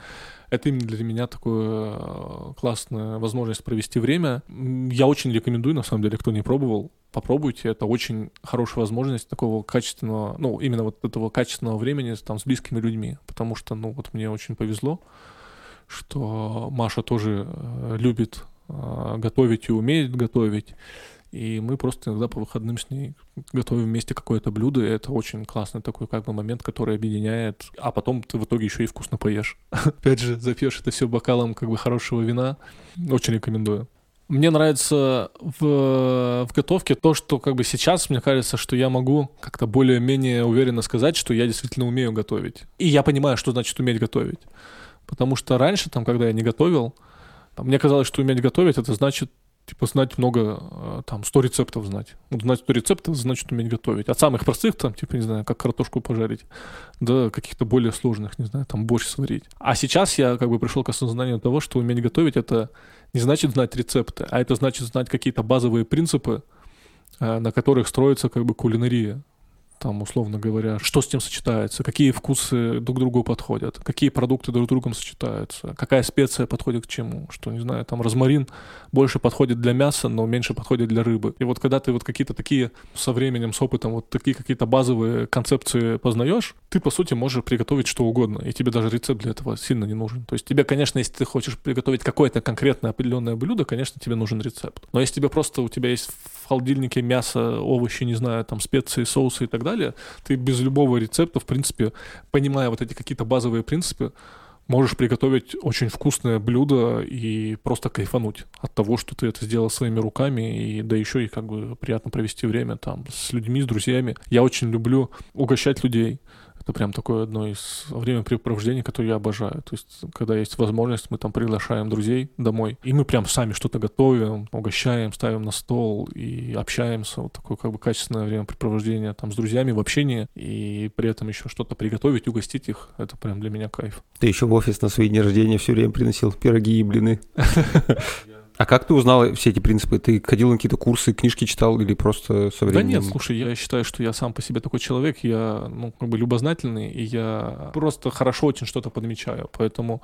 Это именно для меня такая э, классная возможность провести время. Я очень рекомендую, на самом деле, кто не пробовал, попробуйте. Это очень хорошая возможность такого качественного, ну, именно вот этого качественного времени там с близкими людьми. Потому что, ну, вот мне очень повезло, что Маша тоже э, любит готовить и умеет готовить. И мы просто иногда по выходным с ней готовим вместе какое-то блюдо, и это очень классный такой как бы момент, который объединяет, а потом ты в итоге еще и вкусно поешь. Опять же, запьешь это все бокалом как бы хорошего вина. Очень рекомендую. Мне нравится в, в готовке то, что как бы сейчас мне кажется, что я могу как-то более-менее уверенно сказать, что я действительно умею готовить. И я понимаю, что значит уметь готовить. Потому что раньше, там, когда я не готовил, мне казалось, что уметь готовить, это значит типа знать много, э, там, 100 рецептов знать. Вот знать 100 рецептов значит уметь готовить. От самых простых, там, типа, не знаю, как картошку пожарить, до каких-то более сложных, не знаю, там, борщ сварить. А сейчас я как бы пришел к осознанию того, что уметь готовить — это не значит знать рецепты, а это значит знать какие-то базовые принципы, э, на которых строится как бы кулинария там, условно говоря, что с ним сочетается, какие вкусы друг к другу подходят, какие продукты друг с другом сочетаются, какая специя подходит к чему, что, не знаю, там розмарин больше подходит для мяса, но меньше подходит для рыбы. И вот когда ты вот какие-то такие со временем, с опытом, вот такие какие-то базовые концепции познаешь, ты, по сути, можешь приготовить что угодно, и тебе даже рецепт для этого сильно не нужен. То есть тебе, конечно, если ты хочешь приготовить какое-то конкретное определенное блюдо, конечно, тебе нужен рецепт. Но если тебе просто у тебя есть в холодильнике мясо, овощи, не знаю, там специи, соусы и так далее, ты без любого рецепта, в принципе, понимая вот эти какие-то базовые принципы, можешь приготовить очень вкусное блюдо и просто кайфануть от того, что ты это сделал своими руками, и да еще и как бы приятно провести время там с людьми, с друзьями. Я очень люблю угощать людей. Это прям такое одно из времяпрепровождений, которое я обожаю. То есть, когда есть возможность, мы там приглашаем друзей домой, и мы прям сами что-то готовим, угощаем, ставим на стол и общаемся. Вот такое как бы качественное времяпрепровождение там с друзьями в общении, и при этом еще что-то приготовить, угостить их. Это прям для меня кайф. Ты еще в офис на свои дни рождения все время приносил пироги и блины. А как ты узнал все эти принципы? Ты ходил на какие-то курсы, книжки читал или просто со временем? Да нет, слушай, я считаю, что я сам по себе такой человек, я, ну, как бы любознательный, и я просто хорошо очень что-то подмечаю, поэтому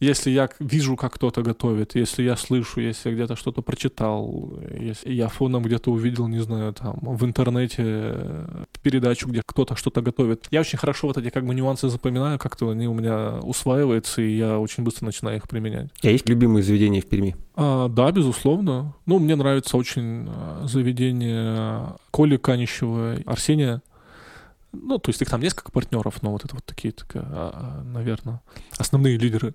если я вижу, как кто-то готовит, если я слышу, если я где-то что-то прочитал, если я фоном где-то увидел, не знаю, там, в интернете э, передачу, где кто-то что-то готовит, я очень хорошо вот эти как бы нюансы запоминаю, как-то они у меня усваиваются, и я очень быстро начинаю их применять. А есть любимые заведения в Перми? А, да, безусловно. Ну, мне нравится очень э, заведение Коли Канищева, Арсения ну, то есть их там несколько партнеров, но вот это вот такие, так, а, наверное, основные лидеры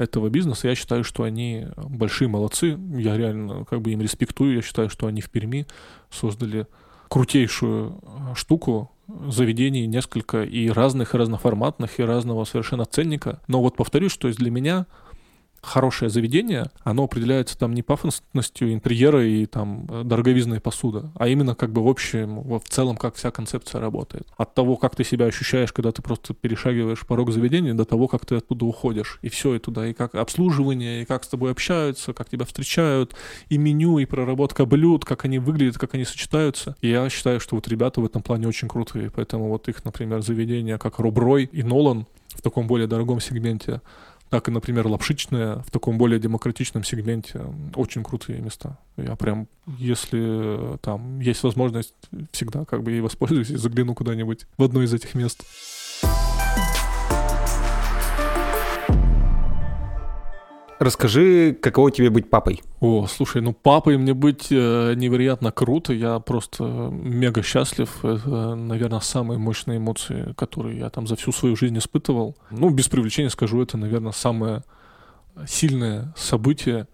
этого бизнеса, я считаю, что они большие молодцы. Я реально как бы им респектую. Я считаю, что они в Перми создали крутейшую э, штуку, заведений несколько и разных, и разноформатных, и разного совершенно ценника. Но вот повторюсь, что для меня хорошее заведение, оно определяется там не пафосностью интерьера и там э, дороговизной посуда, а именно как бы в общем, в целом, как вся концепция работает. От того, как ты себя ощущаешь, когда ты просто перешагиваешь порог заведения, до того, как ты оттуда уходишь. И все, и туда, и как обслуживание, и как с тобой общаются, как тебя встречают, и меню, и проработка блюд, как они выглядят, как они сочетаются. И я считаю, что вот ребята в этом плане очень крутые, поэтому вот их, например, заведения, как Руброй и Нолан в таком более дорогом сегменте, так и, например, лапшичная в таком более демократичном сегменте очень крутые места. Я прям, если там есть возможность, всегда как бы ей воспользуюсь и загляну куда-нибудь в одно из этих мест. Расскажи, каково тебе быть папой? О, слушай, ну папой мне быть э, невероятно круто. Я просто мега счастлив. Это, наверное, самые мощные эмоции, которые я там за всю свою жизнь испытывал. Ну, без привлечения скажу, это, наверное, самое сильное событие,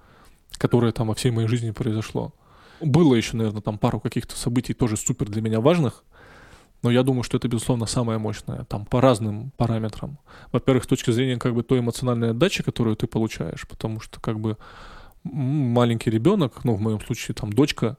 которое там во всей моей жизни произошло. Было еще, наверное, там пару каких-то событий тоже супер для меня важных, но я думаю, что это, безусловно, самое мощное, там, по разным параметрам. Во-первых, с точки зрения, как бы, той эмоциональной отдачи, которую ты получаешь, потому что, как бы, маленький ребенок, ну, в моем случае, там, дочка,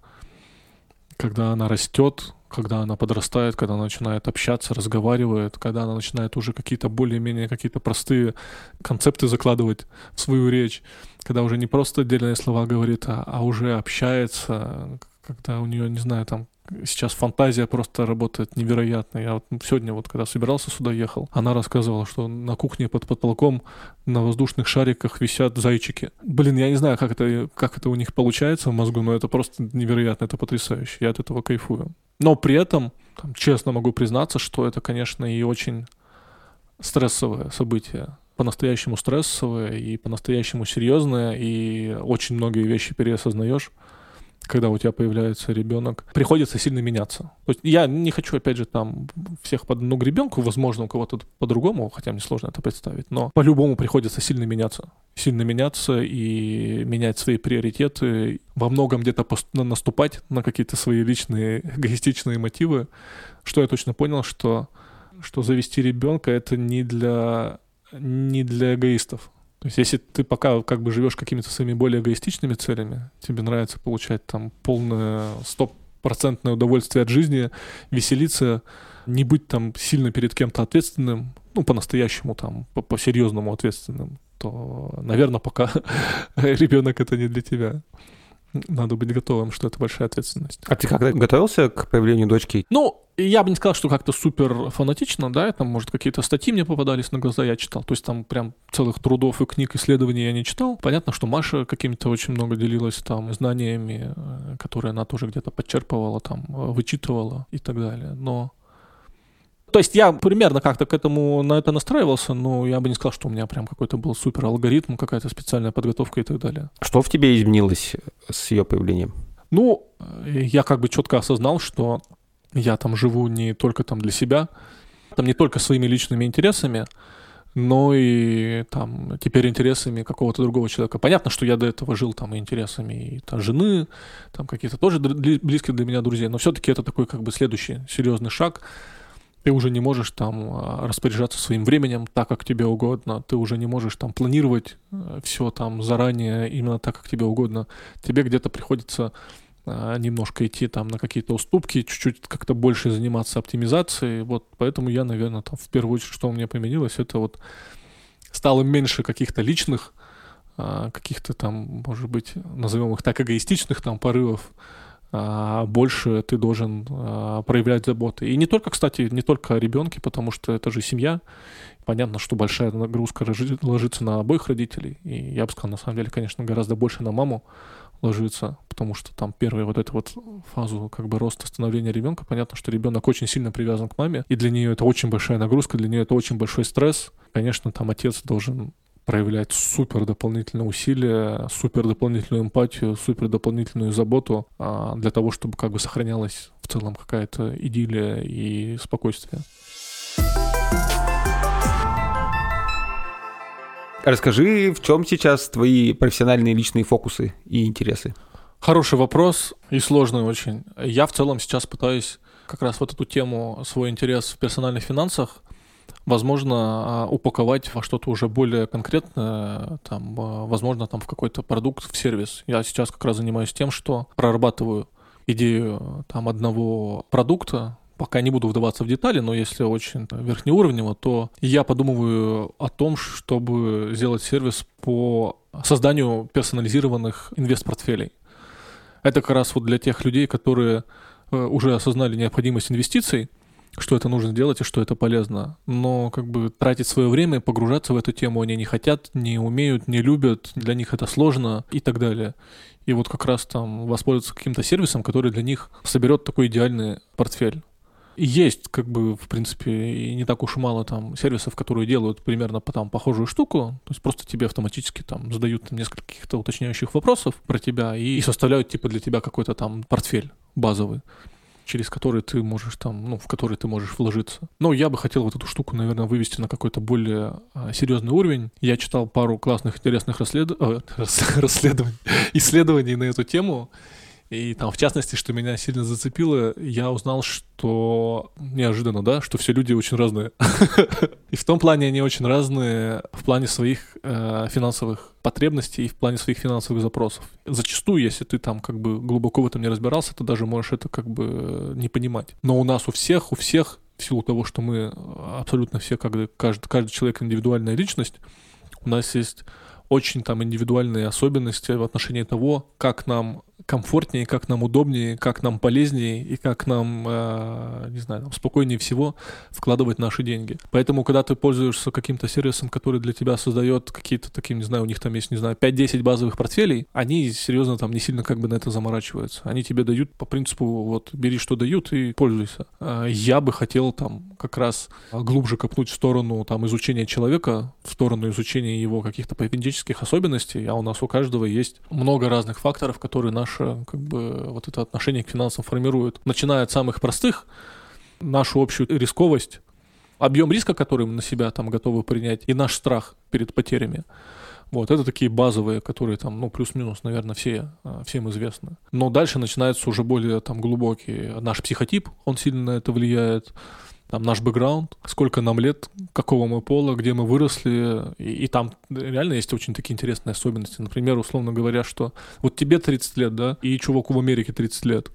когда она растет, когда она подрастает, когда она начинает общаться, разговаривает, когда она начинает уже какие-то более-менее какие-то простые концепты закладывать в свою речь, когда уже не просто отдельные слова говорит, а, а уже общается, когда у нее, не знаю, там сейчас фантазия просто работает невероятно. Я вот сегодня вот, когда собирался сюда, ехал, она рассказывала, что на кухне под потолком на воздушных шариках висят зайчики. Блин, я не знаю, как это, как это у них получается в мозгу, но это просто невероятно, это потрясающе. Я от этого кайфую. Но при этом, там, честно могу признаться, что это, конечно, и очень стрессовое событие по-настоящему стрессовое и по-настоящему серьезное, и очень многие вещи переосознаешь когда у тебя появляется ребенок, приходится сильно меняться. То есть я не хочу, опять же, там всех под одну гребенку, возможно, у кого-то по-другому, хотя мне сложно это представить, но по-любому приходится сильно меняться. Сильно меняться и менять свои приоритеты, во многом где-то наступать на какие-то свои личные эгоистичные мотивы, что я точно понял, что, что завести ребенка это не для, не для эгоистов. То есть если ты пока как бы живешь какими-то своими более эгоистичными целями, тебе нравится получать там полное стопроцентное удовольствие от жизни, веселиться, не быть там сильно перед кем-то ответственным, ну, по-настоящему там, по-серьезному ответственным, то, наверное, пока ребенок это не для тебя надо быть готовым, что это большая ответственность. А ты когда готовился к появлению дочки? Ну, я бы не сказал, что как-то супер фанатично, да, там, может, какие-то статьи мне попадались на глаза, я читал, то есть там прям целых трудов и книг, исследований я не читал. Понятно, что Маша какими-то очень много делилась там знаниями, э, которые она тоже где-то подчерпывала, там, вычитывала и так далее, но то есть я примерно как-то к этому на это настраивался, но я бы не сказал, что у меня прям какой-то был супер алгоритм, какая-то специальная подготовка и так далее. Что в тебе изменилось с ее появлением? Ну, я как бы четко осознал, что я там живу не только там для себя, там не только своими личными интересами, но и там теперь интересами какого-то другого человека. Понятно, что я до этого жил там и интересами и там, жены, там какие-то тоже близкие для меня друзья, но все-таки это такой как бы следующий серьезный шаг — ты уже не можешь там а, распоряжаться своим временем так, как тебе угодно, ты уже не можешь там планировать э, все там заранее именно так, как тебе угодно. Тебе где-то приходится а, немножко идти там на какие-то уступки, чуть-чуть как-то больше заниматься оптимизацией. Вот поэтому я, наверное, там в первую очередь, что у меня поменялось, это вот стало меньше каких-то личных, каких-то там, может быть, назовем их так, эгоистичных там порывов, больше ты должен а, проявлять заботы. И не только, кстати, не только о ребенке, потому что это же семья. Понятно, что большая нагрузка ложится на обоих родителей. И я бы сказал, на самом деле, конечно, гораздо больше на маму ложится, потому что там первая вот эту вот фазу как бы роста становления ребенка, понятно, что ребенок очень сильно привязан к маме, и для нее это очень большая нагрузка, для нее это очень большой стресс. Конечно, там отец должен проявлять супер дополнительные усилия, супер дополнительную эмпатию, супер дополнительную заботу а, для того, чтобы как бы сохранялась в целом какая-то идиллия и спокойствие. Расскажи, в чем сейчас твои профессиональные личные фокусы и интересы? Хороший вопрос и сложный очень. Я в целом сейчас пытаюсь как раз вот эту тему, свой интерес в персональных финансах возможно, а, упаковать во что-то уже более конкретное, там, а, возможно, там в какой-то продукт, в сервис. Я сейчас как раз занимаюсь тем, что прорабатываю идею там одного продукта, пока не буду вдаваться в детали, но если очень верхнеуровнево, то я подумываю о том, чтобы сделать сервис по созданию персонализированных инвест-портфелей. Это как раз вот для тех людей, которые э, уже осознали необходимость инвестиций, что это нужно делать и что это полезно. Но как бы тратить свое время, погружаться в эту тему они не хотят, не умеют, не любят, для них это сложно и так далее. И вот как раз там воспользоваться каким-то сервисом, который для них соберет такой идеальный портфель. И есть, как бы, в принципе, и не так уж и мало там сервисов, которые делают примерно по там похожую штуку. То есть просто тебе автоматически там задают там, несколько каких-то уточняющих вопросов про тебя и, и составляют типа для тебя какой-то там портфель базовый через который ты можешь там, ну, в который ты можешь вложиться. Но я бы хотел вот эту штуку, наверное, вывести на какой-то более а, серьезный уровень. Я читал пару классных, интересных расслед... э, расследований, исследований на эту тему. И там, в частности, что меня сильно зацепило, я узнал, что неожиданно, да, что все люди очень разные. И в том плане они очень разные в плане своих э, финансовых потребностей и в плане своих финансовых запросов. Зачастую, если ты там как бы глубоко в этом не разбирался, ты даже можешь это как бы не понимать. Но у нас у всех, у всех, в силу того, что мы абсолютно все, как каждый, каждый человек индивидуальная личность, у нас есть очень там индивидуальные особенности в отношении того, как нам комфортнее, как нам удобнее, как нам полезнее и как нам, э, не знаю, спокойнее всего вкладывать наши деньги. Поэтому, когда ты пользуешься каким-то сервисом, который для тебя создает какие-то такие, не знаю, у них там есть, не знаю, 5-10 базовых портфелей, они серьезно там не сильно как бы на это заморачиваются. Они тебе дают по принципу, вот, бери, что дают и пользуйся. А я бы хотел там как раз глубже копнуть в сторону там изучения человека, в сторону изучения его каких-то поведенческих особенностей, а у нас у каждого есть много разных факторов, которые наш наше как бы вот это отношение к финансам формирует. Начиная от самых простых, нашу общую рисковость, объем риска, который мы на себя там готовы принять, и наш страх перед потерями. Вот, это такие базовые, которые там, ну, плюс-минус, наверное, все, а, всем известны. Но дальше начинается уже более там глубокий наш психотип, он сильно на это влияет, там наш бэкграунд, сколько нам лет, какого мы пола, где мы выросли, и, и там реально есть очень такие интересные особенности. Например, условно говоря, что вот тебе 30 лет, да, и чуваку в Америке 30 лет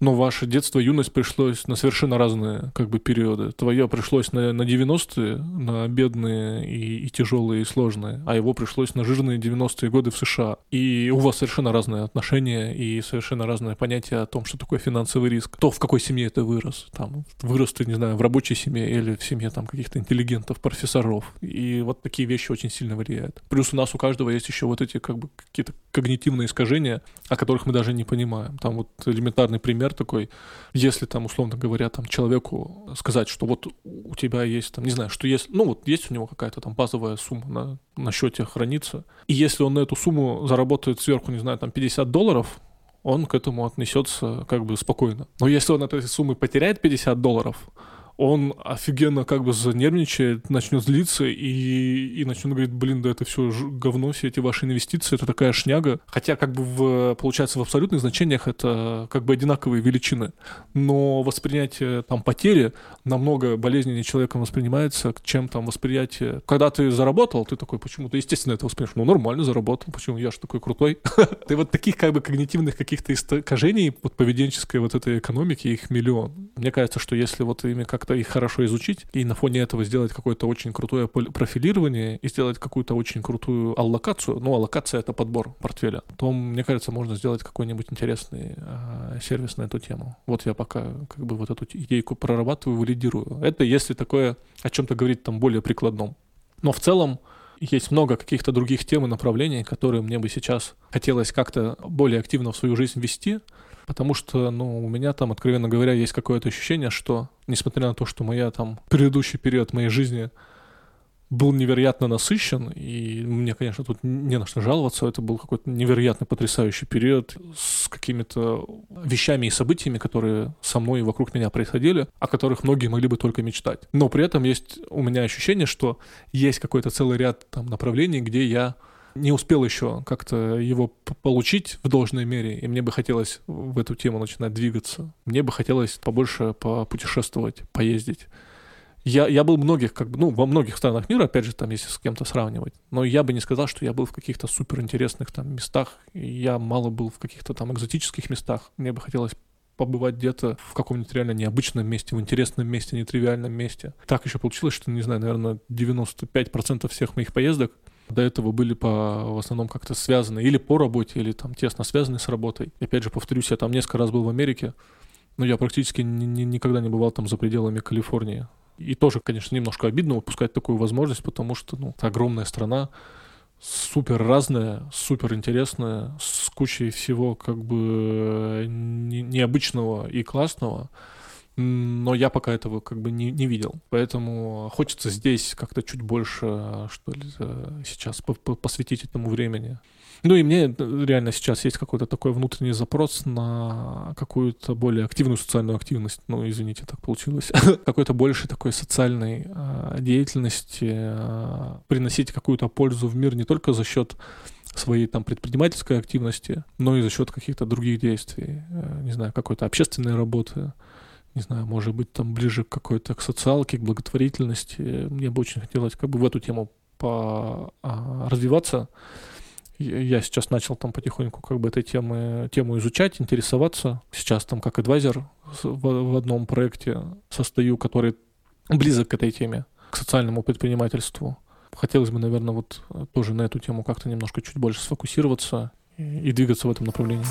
но ваше детство, юность пришлось на совершенно разные как бы периоды. Твое пришлось на, на 90-е, на бедные и, и тяжелые, и сложные, а его пришлось на жирные 90-е годы в США. И у вас совершенно разные отношения и совершенно разное понятие о том, что такое финансовый риск. Кто в какой семье ты вырос. Там, вырос ты, не знаю, в рабочей семье или в семье там каких-то интеллигентов, профессоров. И вот такие вещи очень сильно влияют. Плюс у нас у каждого есть еще вот эти как бы какие-то когнитивные искажения, о которых мы даже не понимаем. Там вот элементарный пример пример такой, если там, условно говоря, там человеку сказать, что вот у тебя есть, там, не знаю, что есть, ну вот есть у него какая-то там базовая сумма на, на счете хранится, и если он на эту сумму заработает сверху, не знаю, там 50 долларов, он к этому отнесется как бы спокойно. Но если он от этой суммы потеряет 50 долларов, он офигенно как бы занервничает, начнет злиться и, и начнет говорить, блин, да это все говно, все эти ваши инвестиции, это такая шняга. Хотя как бы в, получается в абсолютных значениях это как бы одинаковые величины. Но воспринятие там потери намного болезненнее человеком воспринимается, чем там восприятие. Когда ты заработал, ты такой, почему? Ты естественно это воспринимаешь, ну нормально заработал, почему я же такой крутой? Ты вот таких как бы когнитивных каких-то искажений вот поведенческой вот этой экономики, их миллион. Мне кажется, что если вот ими как как-то их хорошо изучить и на фоне этого сделать какое-то очень крутое профилирование и сделать какую-то очень крутую аллокацию, ну, аллокация — это подбор портфеля, то, мне кажется, можно сделать какой-нибудь интересный э, сервис на эту тему. Вот я пока как бы вот эту идейку прорабатываю, валидирую. Это если такое о чем-то говорить там более прикладном. Но в целом есть много каких-то других тем и направлений, которые мне бы сейчас хотелось как-то более активно в свою жизнь ввести, потому что, ну, у меня там, откровенно говоря, есть какое-то ощущение, что, несмотря на то, что моя там предыдущий период моей жизни был невероятно насыщен, и мне, конечно, тут не на что жаловаться, это был какой-то невероятно потрясающий период с какими-то вещами и событиями, которые со мной и вокруг меня происходили, о которых многие могли бы только мечтать. Но при этом есть у меня ощущение, что есть какой-то целый ряд там направлений, где я не успел еще как-то его получить в должной мере, и мне бы хотелось в эту тему начинать двигаться. Мне бы хотелось побольше попутешествовать, поездить. Я, я был многих, как бы, ну, во многих странах мира, опять же, там, если с кем-то сравнивать, но я бы не сказал, что я был в каких-то суперинтересных там местах, я мало был в каких-то там экзотических местах. Мне бы хотелось побывать где-то в каком-нибудь реально необычном месте, в интересном месте, нетривиальном месте. Так еще получилось, что, не знаю, наверное, 95% всех моих поездок до этого были по, в основном как-то связаны или по работе, или там тесно связаны с работой. И опять же, повторюсь, я там несколько раз был в Америке, но я практически ни, ни, никогда не бывал там за пределами Калифорнии. И тоже, конечно, немножко обидно упускать такую возможность, потому что, ну, это огромная страна, супер разная, супер интересная, с кучей всего как бы необычного и классного но я пока этого как бы не, не видел. Поэтому хочется здесь как-то чуть больше, что ли, сейчас посвятить этому времени. Ну и мне реально сейчас есть какой-то такой внутренний запрос на какую-то более активную социальную активность. Ну, извините, так получилось. Какой-то больше такой социальной э, деятельности, э, приносить какую-то пользу в мир не только за счет своей там предпринимательской активности, но и за счет каких-то других действий, э, не знаю, какой-то общественной работы, не знаю, может быть, там ближе к какой-то к социалке, к благотворительности. Мне бы очень хотелось как бы в эту тему по, а, развиваться. Я сейчас начал там потихоньку как бы этой темы, тему изучать, интересоваться. Сейчас там как адвайзер в, в одном проекте состою, который близок к этой теме, к социальному предпринимательству. Хотелось бы, наверное, вот тоже на эту тему как-то немножко чуть больше сфокусироваться и, и двигаться в этом направлении.